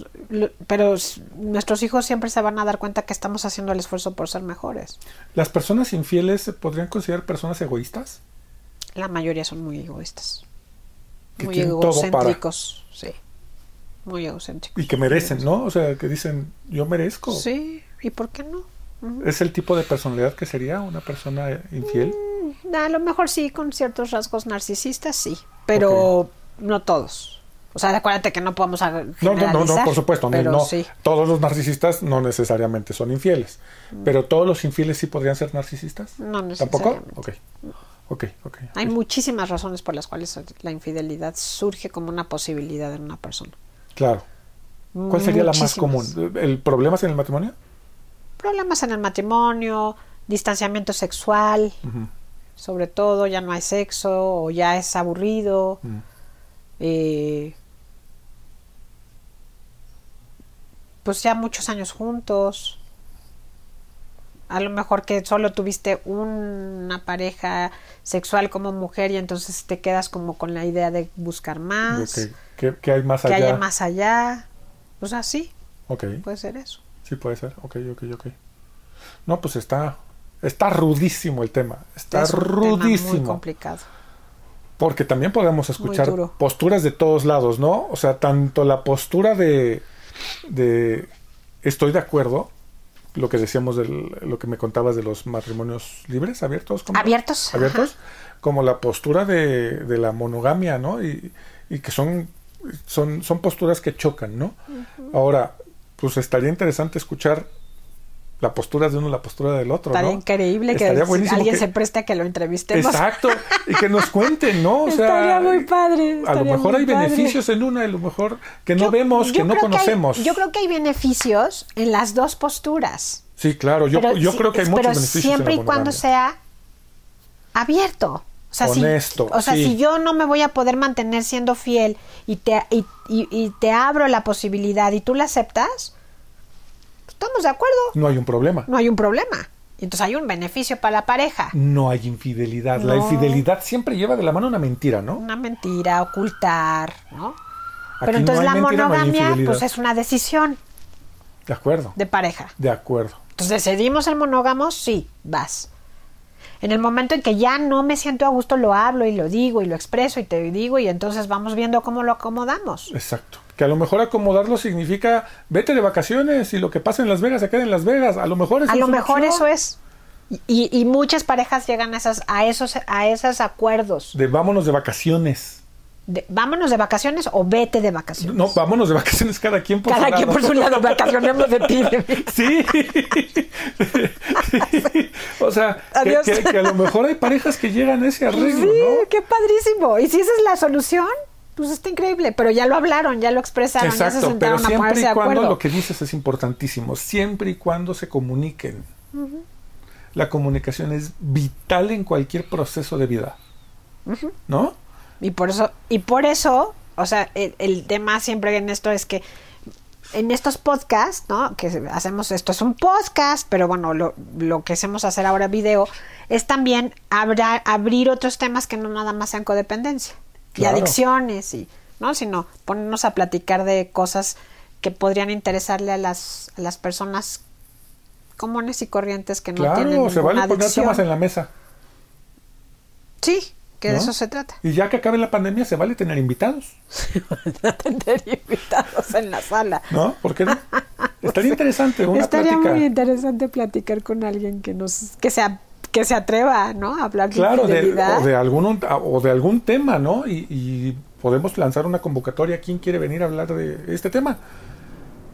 Speaker 1: Pero nuestros hijos siempre se van a dar cuenta que estamos haciendo el esfuerzo por ser mejores.
Speaker 2: ¿Las personas infieles se podrían considerar personas egoístas?
Speaker 1: La mayoría son muy egoístas. muy egocéntricos, sí. Muy egocéntricos.
Speaker 2: Y que merecen, ¿no? O sea, que dicen, yo merezco.
Speaker 1: Sí, ¿y por qué no?
Speaker 2: ¿Es el tipo de personalidad que sería una persona infiel?
Speaker 1: Mm, a lo mejor sí, con ciertos rasgos narcisistas, sí. Pero no todos. O sea, acuérdate que no podemos no,
Speaker 2: no, no, no, por supuesto. no, Todos los narcisistas no necesariamente son infieles. Mm. Pero todos los infieles sí podrían ser narcisistas.
Speaker 1: No necesariamente.
Speaker 2: ¿Tampoco? Ok. Ok, ok.
Speaker 1: Hay muchísimas razones por las cuales la infidelidad surge como una posibilidad en una persona.
Speaker 2: Claro. ¿Cuál sería la más común? ¿El problema es en el matrimonio?
Speaker 1: Problemas en el matrimonio, distanciamiento sexual, sobre todo, ya no hay sexo o ya es aburrido. Mm. Eh, pues ya muchos años juntos. A lo mejor que solo tuviste una pareja sexual como mujer y entonces te quedas como con la idea de buscar más.
Speaker 2: Que, hay más allá.
Speaker 1: Que haya más allá. O sea, sí.
Speaker 2: Ok.
Speaker 1: Puede ser eso.
Speaker 2: Sí, puede ser. Ok, ok, ok. No, pues está, está rudísimo el tema. Está es rudísimo. muy
Speaker 1: complicado.
Speaker 2: Porque también podemos escuchar posturas de todos lados, ¿no? O sea, tanto la postura de de estoy de acuerdo lo que decíamos de lo que me contabas de los matrimonios libres abiertos
Speaker 1: abiertos
Speaker 2: abiertos como la postura de, de, la monogamia no y, y que son son son posturas que chocan no ahora pues estaría interesante escuchar la postura de uno la postura del otro.
Speaker 1: Estaría increíble que alguien se preste a que lo entrevistemos.
Speaker 2: Exacto, y que nos cuenten, ¿no? O sea,
Speaker 1: estaría muy padre.
Speaker 2: a lo mejor hay beneficios en una, a lo mejor que no vemos, que no conocemos.
Speaker 1: yo creo que hay beneficios en las dos posturas.
Speaker 2: Sí, claro, yo, yo creo que hay muchos beneficios.
Speaker 1: Siempre y cuando sea abierto. O sea, Honesto. Si, o sea, si yo no me voy a poder mantener siendo fiel y te, y, y te abro la posibilidad y tú la aceptas, ¿Estamos de acuerdo?
Speaker 2: No hay un problema.
Speaker 1: No hay un problema. Y entonces hay un beneficio para la pareja.
Speaker 2: No hay infidelidad. La infidelidad siempre lleva de la mano una mentira, ¿no?
Speaker 1: Una mentira, ocultar, ¿no? Pero entonces
Speaker 2: no
Speaker 1: la
Speaker 2: mentira,
Speaker 1: monogamia pues es una decisión
Speaker 2: De acuerdo.
Speaker 1: de pareja.
Speaker 2: De acuerdo.
Speaker 1: Entonces decidimos el monógamo, sí, vas. En el momento en que ya no me siento a gusto, lo hablo y lo digo y lo expreso y te digo y entonces vamos viendo cómo lo acomodamos.
Speaker 2: Exacto. Que a lo mejor acomodarlo significa vete de vacaciones y lo que pasa en Las Vegas se queda en Las Vegas. A lo mejor eso
Speaker 1: A lo
Speaker 2: es una
Speaker 1: mejor
Speaker 2: opción.
Speaker 1: eso es. Y, y muchas parejas llegan a, esas, a, esos, a esos acuerdos.
Speaker 2: De vámonos de vacaciones.
Speaker 1: De, vámonos de vacaciones o vete de vacaciones.
Speaker 2: No, vámonos de vacaciones cada quien por
Speaker 1: Cada
Speaker 2: su
Speaker 1: quien
Speaker 2: lado.
Speaker 1: por su lado, vacacionemos de ti. de mí.
Speaker 2: Sí. o sea, que,
Speaker 1: Adiós.
Speaker 2: que- que a lo mejor hay parejas que llegan a ese arreglo,
Speaker 1: Sí,
Speaker 2: ¿no?
Speaker 1: qué padrísimo. Y si esa es la solución, pues está increíble. Pero ya lo hablaron, ya lo expresaron, ya se
Speaker 2: Exacto, pero
Speaker 1: sentaron a
Speaker 2: siempre
Speaker 1: ponerse
Speaker 2: y
Speaker 1: de
Speaker 2: cuando
Speaker 1: acuerdo.
Speaker 2: lo que dices es importantísimo, siempre y cuando se comuniquen. La comunicación es vital en cualquier proceso de vida. ¿No?
Speaker 1: Y por eso, y por eso, o sea, el, el tema siempre en esto es que en estos podcasts, ¿no? Que hacemos esto es un podcast, pero bueno, lo, lo que hacemos hacer ahora video es también abra- abrir otros temas que no nada más sean codependencia
Speaker 2: Claro.
Speaker 1: y adicciones y no, sino ponernos a platicar de cosas que podrían interesarle a las, a las personas comunes y corrientes que no tienen
Speaker 2: claro, se
Speaker 1: ninguna
Speaker 2: vale poner temas en la mesa.
Speaker 1: Sí, que de eso se trata.
Speaker 2: Y ya que acabe la pandemia, se vale tener invitados.
Speaker 1: tener invitados en la sala.
Speaker 2: ¿No? ¿Por qué no? Estaría interesante una
Speaker 1: Estaría
Speaker 2: plática.
Speaker 1: muy interesante platicar con alguien que nos que se, que se atreva, ¿no? A hablar de
Speaker 2: Claro, de, o, de algún, o de algún tema, ¿no? Y, y podemos lanzar una convocatoria. ¿Quién quiere venir a hablar de este tema?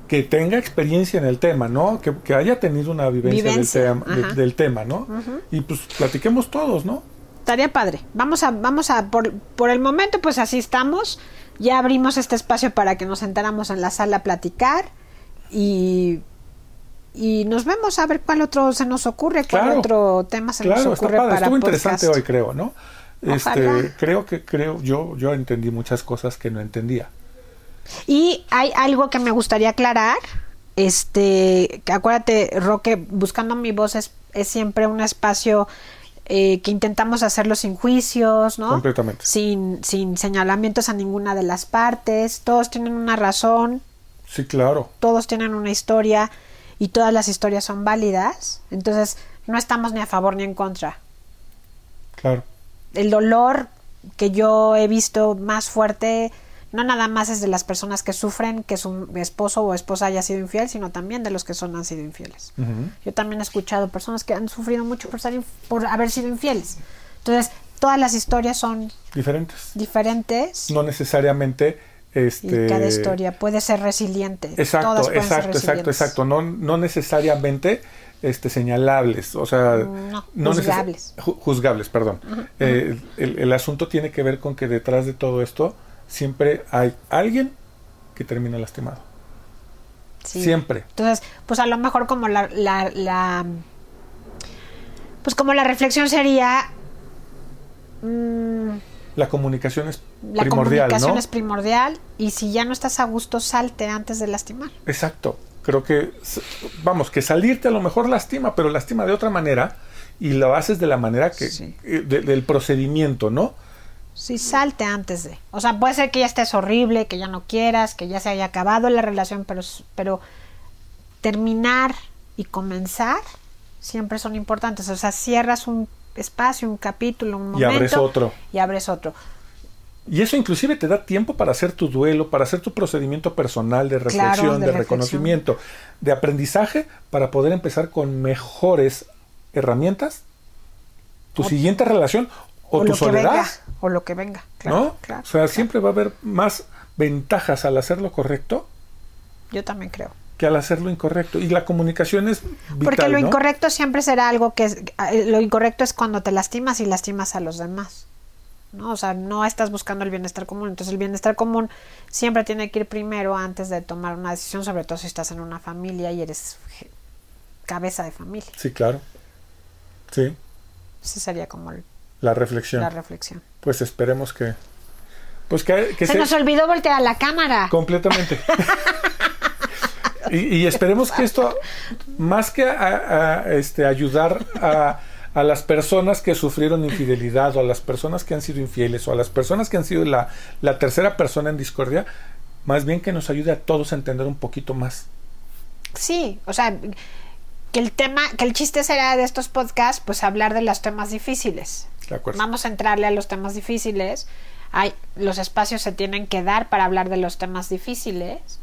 Speaker 2: Que tenga experiencia en el tema, ¿no? Que, que haya tenido una vivencia,
Speaker 1: Vivencia,
Speaker 2: del, tema, de- del tema, ¿no? Y pues platiquemos todos, ¿no?
Speaker 1: Estaría padre. Vamos a, vamos a, por, por el momento, pues así estamos. Ya abrimos este espacio para que nos sentáramos en la sala a platicar y, y nos vemos a ver cuál otro se nos ocurre, cuál
Speaker 2: Claro.
Speaker 1: otro tema se
Speaker 2: Claro,
Speaker 1: nos
Speaker 2: está
Speaker 1: ocurre
Speaker 2: padre.
Speaker 1: para
Speaker 2: Estuvo interesante hoy, creo, ¿no?
Speaker 1: Ojalá.
Speaker 2: Este, creo que creo yo yo entendí muchas cosas que no entendía.
Speaker 1: Y hay algo que me gustaría aclarar. Este, que acuérdate, Roque, buscando mi voz es, es siempre un espacio eh, que intentamos hacerlo sin juicios, ¿no?
Speaker 2: Completamente.
Speaker 1: Sin, sin señalamientos a ninguna de las partes. Todos tienen una razón,
Speaker 2: Sí, claro.
Speaker 1: todos tienen una historia y todas las historias son válidas. Entonces, no estamos ni a favor ni en contra.
Speaker 2: Claro.
Speaker 1: El dolor que yo he visto más fuerte no nada más es de las personas que sufren que su esposo o esposa haya sido infiel, sino también de los que son han sido infieles. Yo también he escuchado personas que han sufrido mucho por, ser por haber sido infieles. Entonces, todas las historias son
Speaker 2: Diferentes.
Speaker 1: diferentes
Speaker 2: No necesariamente este
Speaker 1: y cada historia puede ser resiliente.
Speaker 2: Exacto,
Speaker 1: Todas pueden ser
Speaker 2: exacto, exacto, exacto. No, no necesariamente este, señalables, o sea,
Speaker 1: No,
Speaker 2: neces-
Speaker 1: juzgables.
Speaker 2: ju- juzgables, perdón. Eh, el, el asunto tiene que ver con que detrás de todo esto siempre hay alguien que termina lastimado.
Speaker 1: Sí.
Speaker 2: Siempre.
Speaker 1: Entonces, pues a lo mejor como la, la, la- pues como la reflexión sería mm,
Speaker 2: La comunicación es
Speaker 1: la
Speaker 2: primordial,
Speaker 1: comunicación
Speaker 2: ¿no?
Speaker 1: es primordial y si ya no estás a gusto salte antes de lastimar.
Speaker 2: Exacto. Creo que, vamos, que salirte a lo mejor lastima, pero lastima de otra manera y lo haces de la manera que,
Speaker 1: Sí.
Speaker 2: eh, de- del procedimiento, ¿no?
Speaker 1: Sí, salte antes de. O sea, puede ser que ya estés horrible, que ya no quieras, que ya se haya acabado la relación, pero, pero terminar y comenzar siempre son importantes. O sea, cierras un espacio, un capítulo, un
Speaker 2: Y
Speaker 1: momento.
Speaker 2: abres otro.
Speaker 1: Y abres otro.
Speaker 2: Y eso inclusive te da tiempo para hacer tu duelo, para hacer tu procedimiento personal de
Speaker 1: Claro,
Speaker 2: reflexión,
Speaker 1: de
Speaker 2: de,
Speaker 1: reflexión.
Speaker 2: reconocimiento, de aprendizaje, para poder empezar con mejores herramientas tu
Speaker 1: O-
Speaker 2: siguiente relación o, tu
Speaker 1: lo que
Speaker 2: soledad,
Speaker 1: venga. O lo que venga. Claro,
Speaker 2: ¿no?
Speaker 1: claro,
Speaker 2: o sea,
Speaker 1: claro.
Speaker 2: siempre va a haber más ventajas al hacer lo correcto
Speaker 1: Yo también creo.
Speaker 2: Que al hacer lo incorrecto. Y la comunicación es vital,
Speaker 1: Porque lo
Speaker 2: ¿no?
Speaker 1: incorrecto siempre será algo que es, eh, lo incorrecto es cuando te lastimas y lastimas a los demás. ¿no? O sea, no estás buscando el bienestar común. Entonces el bienestar común siempre tiene que ir primero antes de tomar una decisión, sobre todo si estás en una familia y eres cabeza de familia.
Speaker 2: Sí, claro. Sí,
Speaker 1: Esa sería como el-
Speaker 2: la reflexión.
Speaker 1: la reflexión.
Speaker 2: Pues esperemos que... Pues que, que
Speaker 1: Se
Speaker 2: se-
Speaker 1: nos olvidó voltear a la cámara.
Speaker 2: Completamente. Y, esperemos que esto, más que este, ayudar a, a, las personas que sufrieron infidelidad o a las personas que han sido infieles o a las personas que han sido la, la tercera persona en discordia, más bien que nos ayude a todos a entender un poquito más.
Speaker 1: Sí, o sea, que el tema, que el chiste será de estos podcasts, pues hablar de los temas difíciles. Vamos a entrarle a los temas difíciles. Hay, los espacios se tienen que dar para hablar de los temas difíciles.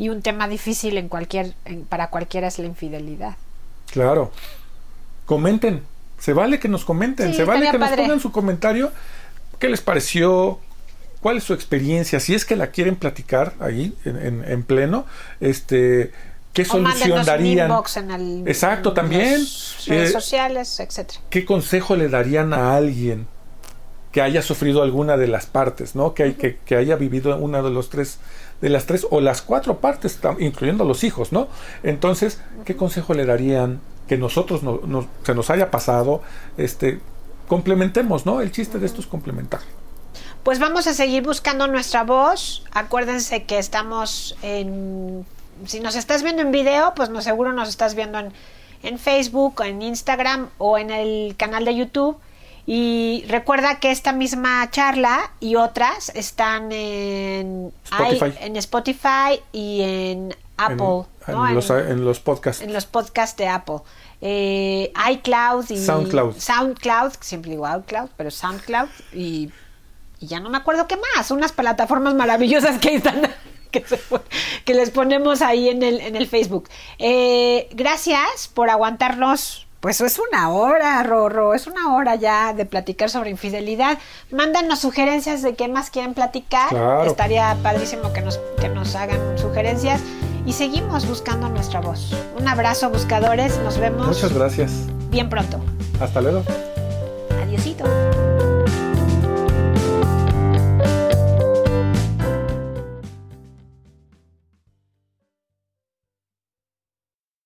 Speaker 1: Y un tema difícil en cualquier, para cualquiera es la infidelidad.
Speaker 2: Claro. Comenten. Se vale que nos comenten. se vale que nos pongan su comentario. ¿Qué les pareció? ¿Cuál es su experiencia? Si es que la quieren platicar ahí en, en pleno, este ¿Qué solución darían? Exacto, también.
Speaker 1: redes eh, sociales, etcétera.
Speaker 2: ¿Qué consejo le darían a alguien que haya sufrido alguna de las partes, ¿no? Que, que, que, haya vivido una de los tres, de las tres o las cuatro partes, incluyendo los hijos, ¿no? Entonces, ¿qué consejo le darían que nosotros no, se nos haya pasado? Este, complementemos, ¿no? El chiste de esto es complementar.
Speaker 1: Pues vamos a seguir buscando nuestra voz. Acuérdense que estamos en si nos estás viendo en video, pues no seguro nos estás viendo en, en Facebook, en Instagram o en el canal de YouTube. Y recuerda que esta misma charla y otras están en Spotify, en Spotify y en Apple.
Speaker 2: En, los, podcasts.
Speaker 1: En los podcasts de Apple. Eh, iCloud y
Speaker 2: SoundCloud.
Speaker 1: SoundCloud, siempre digo iCloud, pero SoundCloud y, y ya no me acuerdo qué más. Unas plataformas maravillosas que están que, les ponemos ahí en el, en el Facebook. Eh, gracias por aguantarnos. Pues es una hora, Rorro, es una hora ya de platicar sobre infidelidad. Mándanos sugerencias de qué más quieren platicar. Estaría padrísimo que nos, que nos hagan sugerencias. Y seguimos buscando nuestra voz. Un abrazo, buscadores. Nos vemos.
Speaker 2: Muchas gracias.
Speaker 1: Bien pronto.
Speaker 2: Hasta luego.
Speaker 1: Adiosito.